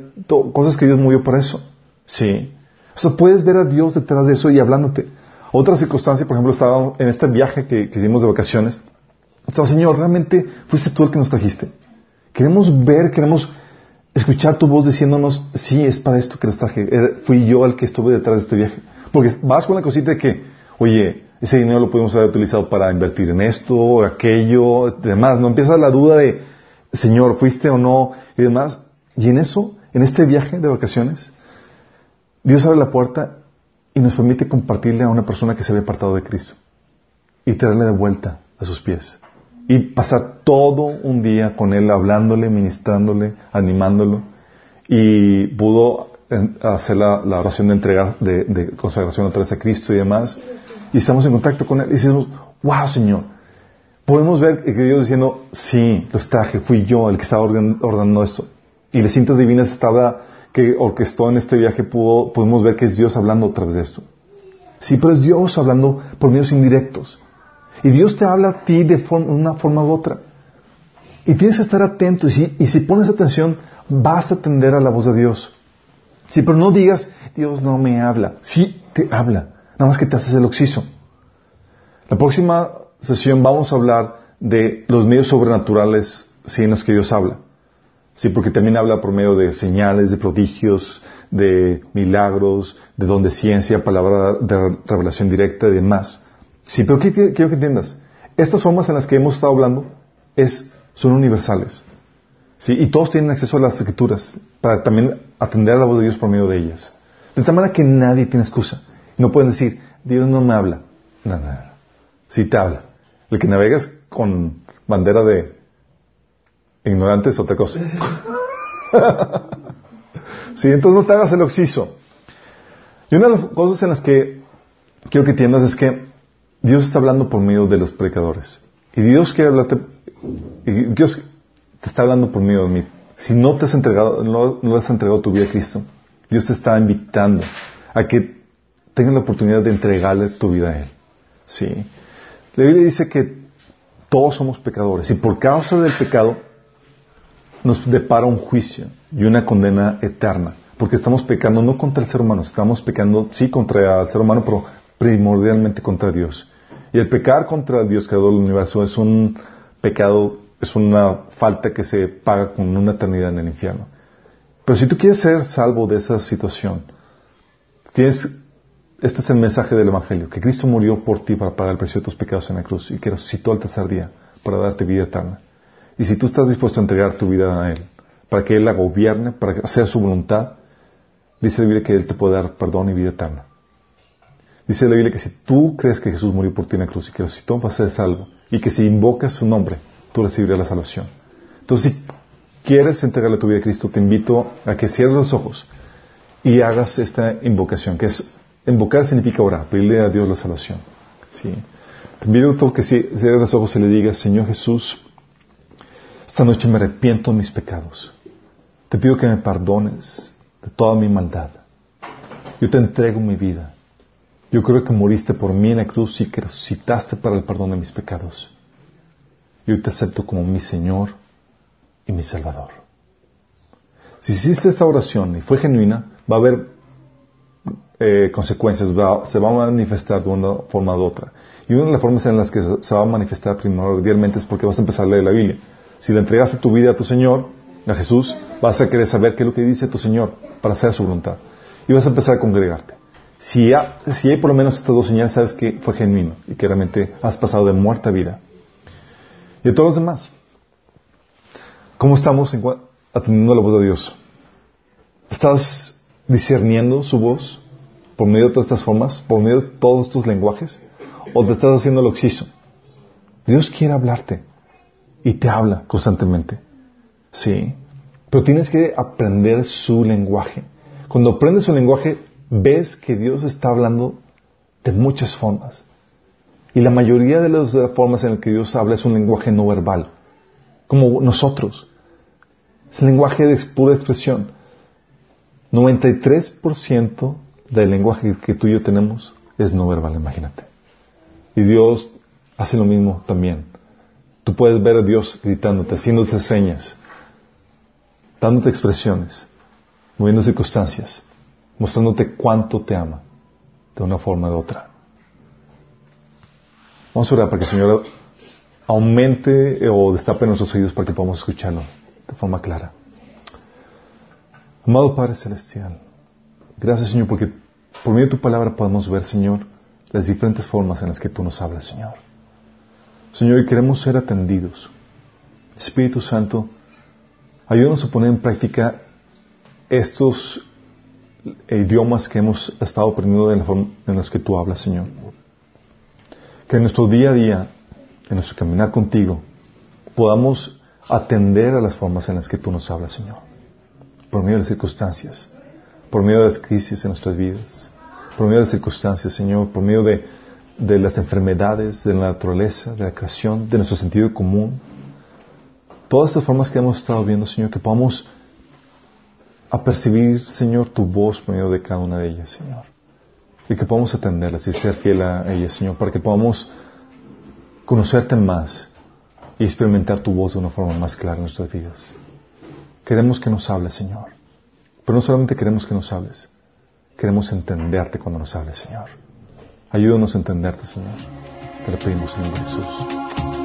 cosas que Dios movió para eso. Sí. O sea, puedes ver a Dios detrás de eso y hablándote. Otra circunstancia, por ejemplo, estaba en este viaje que, hicimos de vacaciones. Estaba, Señor, realmente fuiste tú el que nos trajiste. Queremos ver, queremos escuchar tu voz diciéndonos, sí, es para esto que nos traje. Fui yo el que estuve detrás de este viaje. Porque vas con la cosita de que, oye, ese dinero lo pudimos haber utilizado para invertir en esto, aquello, demás. No empieza la duda de, Señor, ¿fuiste o no? Y demás. Y en eso, en este viaje de vacaciones, Dios abre la puerta y nos permite compartirle a una persona que se había apartado de Cristo y traerle de vuelta a sus pies y pasar todo un día con él hablándole, ministrándole, animándolo y pudo hacer la, oración de entregar, de, consagración otra vez a Cristo y demás y estamos en contacto con él y decimos, wow Señor, podemos ver que Dios diciendo, sí, lo traje, fui yo el que estaba ordenando esto y las cintas divinas estaba que orquestó en este viaje pudo, podemos ver que es Dios hablando otra vez de esto. Sí, pero es Dios hablando por medios indirectos. Y Dios te habla a ti de una forma u otra. Y tienes que estar atento. Y si, y si pones atención, vas a atender a la voz de Dios. Sí, pero no digas, Dios no me habla. Sí, te habla. Nada más que te haces el oxiso. La próxima sesión vamos a hablar de los medios sobrenaturales sí, en los que Dios habla. Sí, porque también habla por medio de señales, de prodigios, de milagros, de don de ciencia, palabra de revelación directa y demás. Sí, pero ¿qué quiero que entiendas? Estas formas en las que hemos estado hablando es, son universales. ¿sí? Y todos tienen acceso a las escrituras para también atender a la voz de Dios por medio de ellas. De tal manera que nadie tiene excusa. No pueden decir, Dios no me habla. No, no, no. Sí te habla. El que navegas con bandera de Ignorante es otra cosa. sí, entonces no te hagas el oxiso. Y una de las cosas en las que quiero que entiendas es que Dios está hablando por medio de los predicadores. Y Dios quiere hablarte, y Dios te está hablando por medio de mí. Si no te has entregado, no, no has entregado tu vida a Cristo, Dios te está invitando a que tengas la oportunidad de entregarle tu vida a Él. Sí. La Biblia dice que todos somos pecadores y por causa del pecado nos depara un juicio y una condena eterna, porque estamos pecando no contra el ser humano, estamos pecando sí contra el ser humano, pero primordialmente contra Dios. Y el pecar contra Dios, creador del universo, es un pecado, es una falta que se paga con una eternidad en el infierno. Pero si tú quieres ser salvo de esa situación, tienes, este es el mensaje del Evangelio, que Cristo murió por ti para pagar el precio de tus pecados en la cruz y que resucitó al tercer día para darte vida eterna. Y si tú estás dispuesto a entregar tu vida a Él, para que Él la gobierne, para hacer su voluntad, dice la Biblia que Él te puede dar perdón y vida eterna. Dice la Biblia que si tú crees que Jesús murió por ti en la cruz y que resucitó, vas a ser salvo. Y que si invocas su nombre, tú recibirás la salvación. Entonces, si quieres entregarle tu vida a Cristo, te invito a que cierres los ojos y hagas esta invocación, que es, invocar significa orar, pedirle a Dios la salvación. ¿sí? Te invito a que cierres los ojos y le digas, Señor Jesús, esta noche me arrepiento de mis pecados. Te pido que me perdones de toda mi maldad. Yo te entrego mi vida. Yo creo que moriste por mí en la cruz y que resucitaste para el perdón de mis pecados. Yo te acepto como mi Señor y mi Salvador. Si hiciste esta oración y fue genuina, va a haber eh, consecuencias, se va a manifestar de una forma u otra. Y una de las formas en las que se va a manifestar primordialmente es porque vas a empezar a leer la Biblia. Si le entregaste tu vida a tu Señor, a Jesús, vas a querer saber qué es lo que dice tu Señor para hacer su voluntad. Y vas a empezar a congregarte. Si, hay por lo menos estas dos señales, sabes que fue genuino y que realmente has pasado de muerta a vida. Y a todos los demás, ¿cómo estamos atendiendo a la voz de Dios? ¿Estás discerniendo su voz por medio de todas estas formas, por medio de todos estos lenguajes? ¿O te estás haciendo el oxiso? Dios quiere hablarte y te habla constantemente. Sí. Pero tienes que aprender su lenguaje. Cuando aprendes su lenguaje, ves que Dios está hablando de muchas formas. Y la mayoría de las formas en las que Dios habla es un lenguaje no verbal, como nosotros. Es el lenguaje de pura expresión. 93% del lenguaje que tú y yo tenemos es no verbal, imagínate. Y Dios hace lo mismo también. Tú puedes ver a Dios gritándote, haciéndote señas, dándote expresiones, moviendo circunstancias, mostrándote cuánto te ama, de una forma de otra. Vamos a orar para que el Señor aumente o destape nuestros oídos para que podamos escucharlo de forma clara. Amado Padre Celestial, gracias Señor porque por medio de tu palabra podemos ver, Señor, las diferentes formas en las que tú nos hablas, Señor. Señor, y queremos ser atendidos. Espíritu Santo, ayúdanos a poner en práctica estos idiomas que hemos estado aprendiendo en los que tú hablas, Señor. Que en nuestro día a día, en nuestro caminar contigo, podamos atender a las formas en las que tú nos hablas, Señor. Por medio de las circunstancias, por medio de las crisis en nuestras vidas, por medio de las circunstancias, Señor, por medio de, de las enfermedades, de la naturaleza, de la creación, de nuestro sentido común. Todas estas formas que hemos estado viendo, Señor, que podamos a percibir, Señor, tu voz por medio de cada una de ellas, Señor. Y que podamos atenderlas y ser fiel a ellas, Señor, para que podamos conocerte más y experimentar tu voz de una forma más clara en nuestras vidas. Queremos que nos hables, Señor. Pero no solamente queremos que nos hables, queremos entenderte cuando nos hables, Señor. Ayúdanos a entenderte, Señor. Te lo pedimos en Jesús.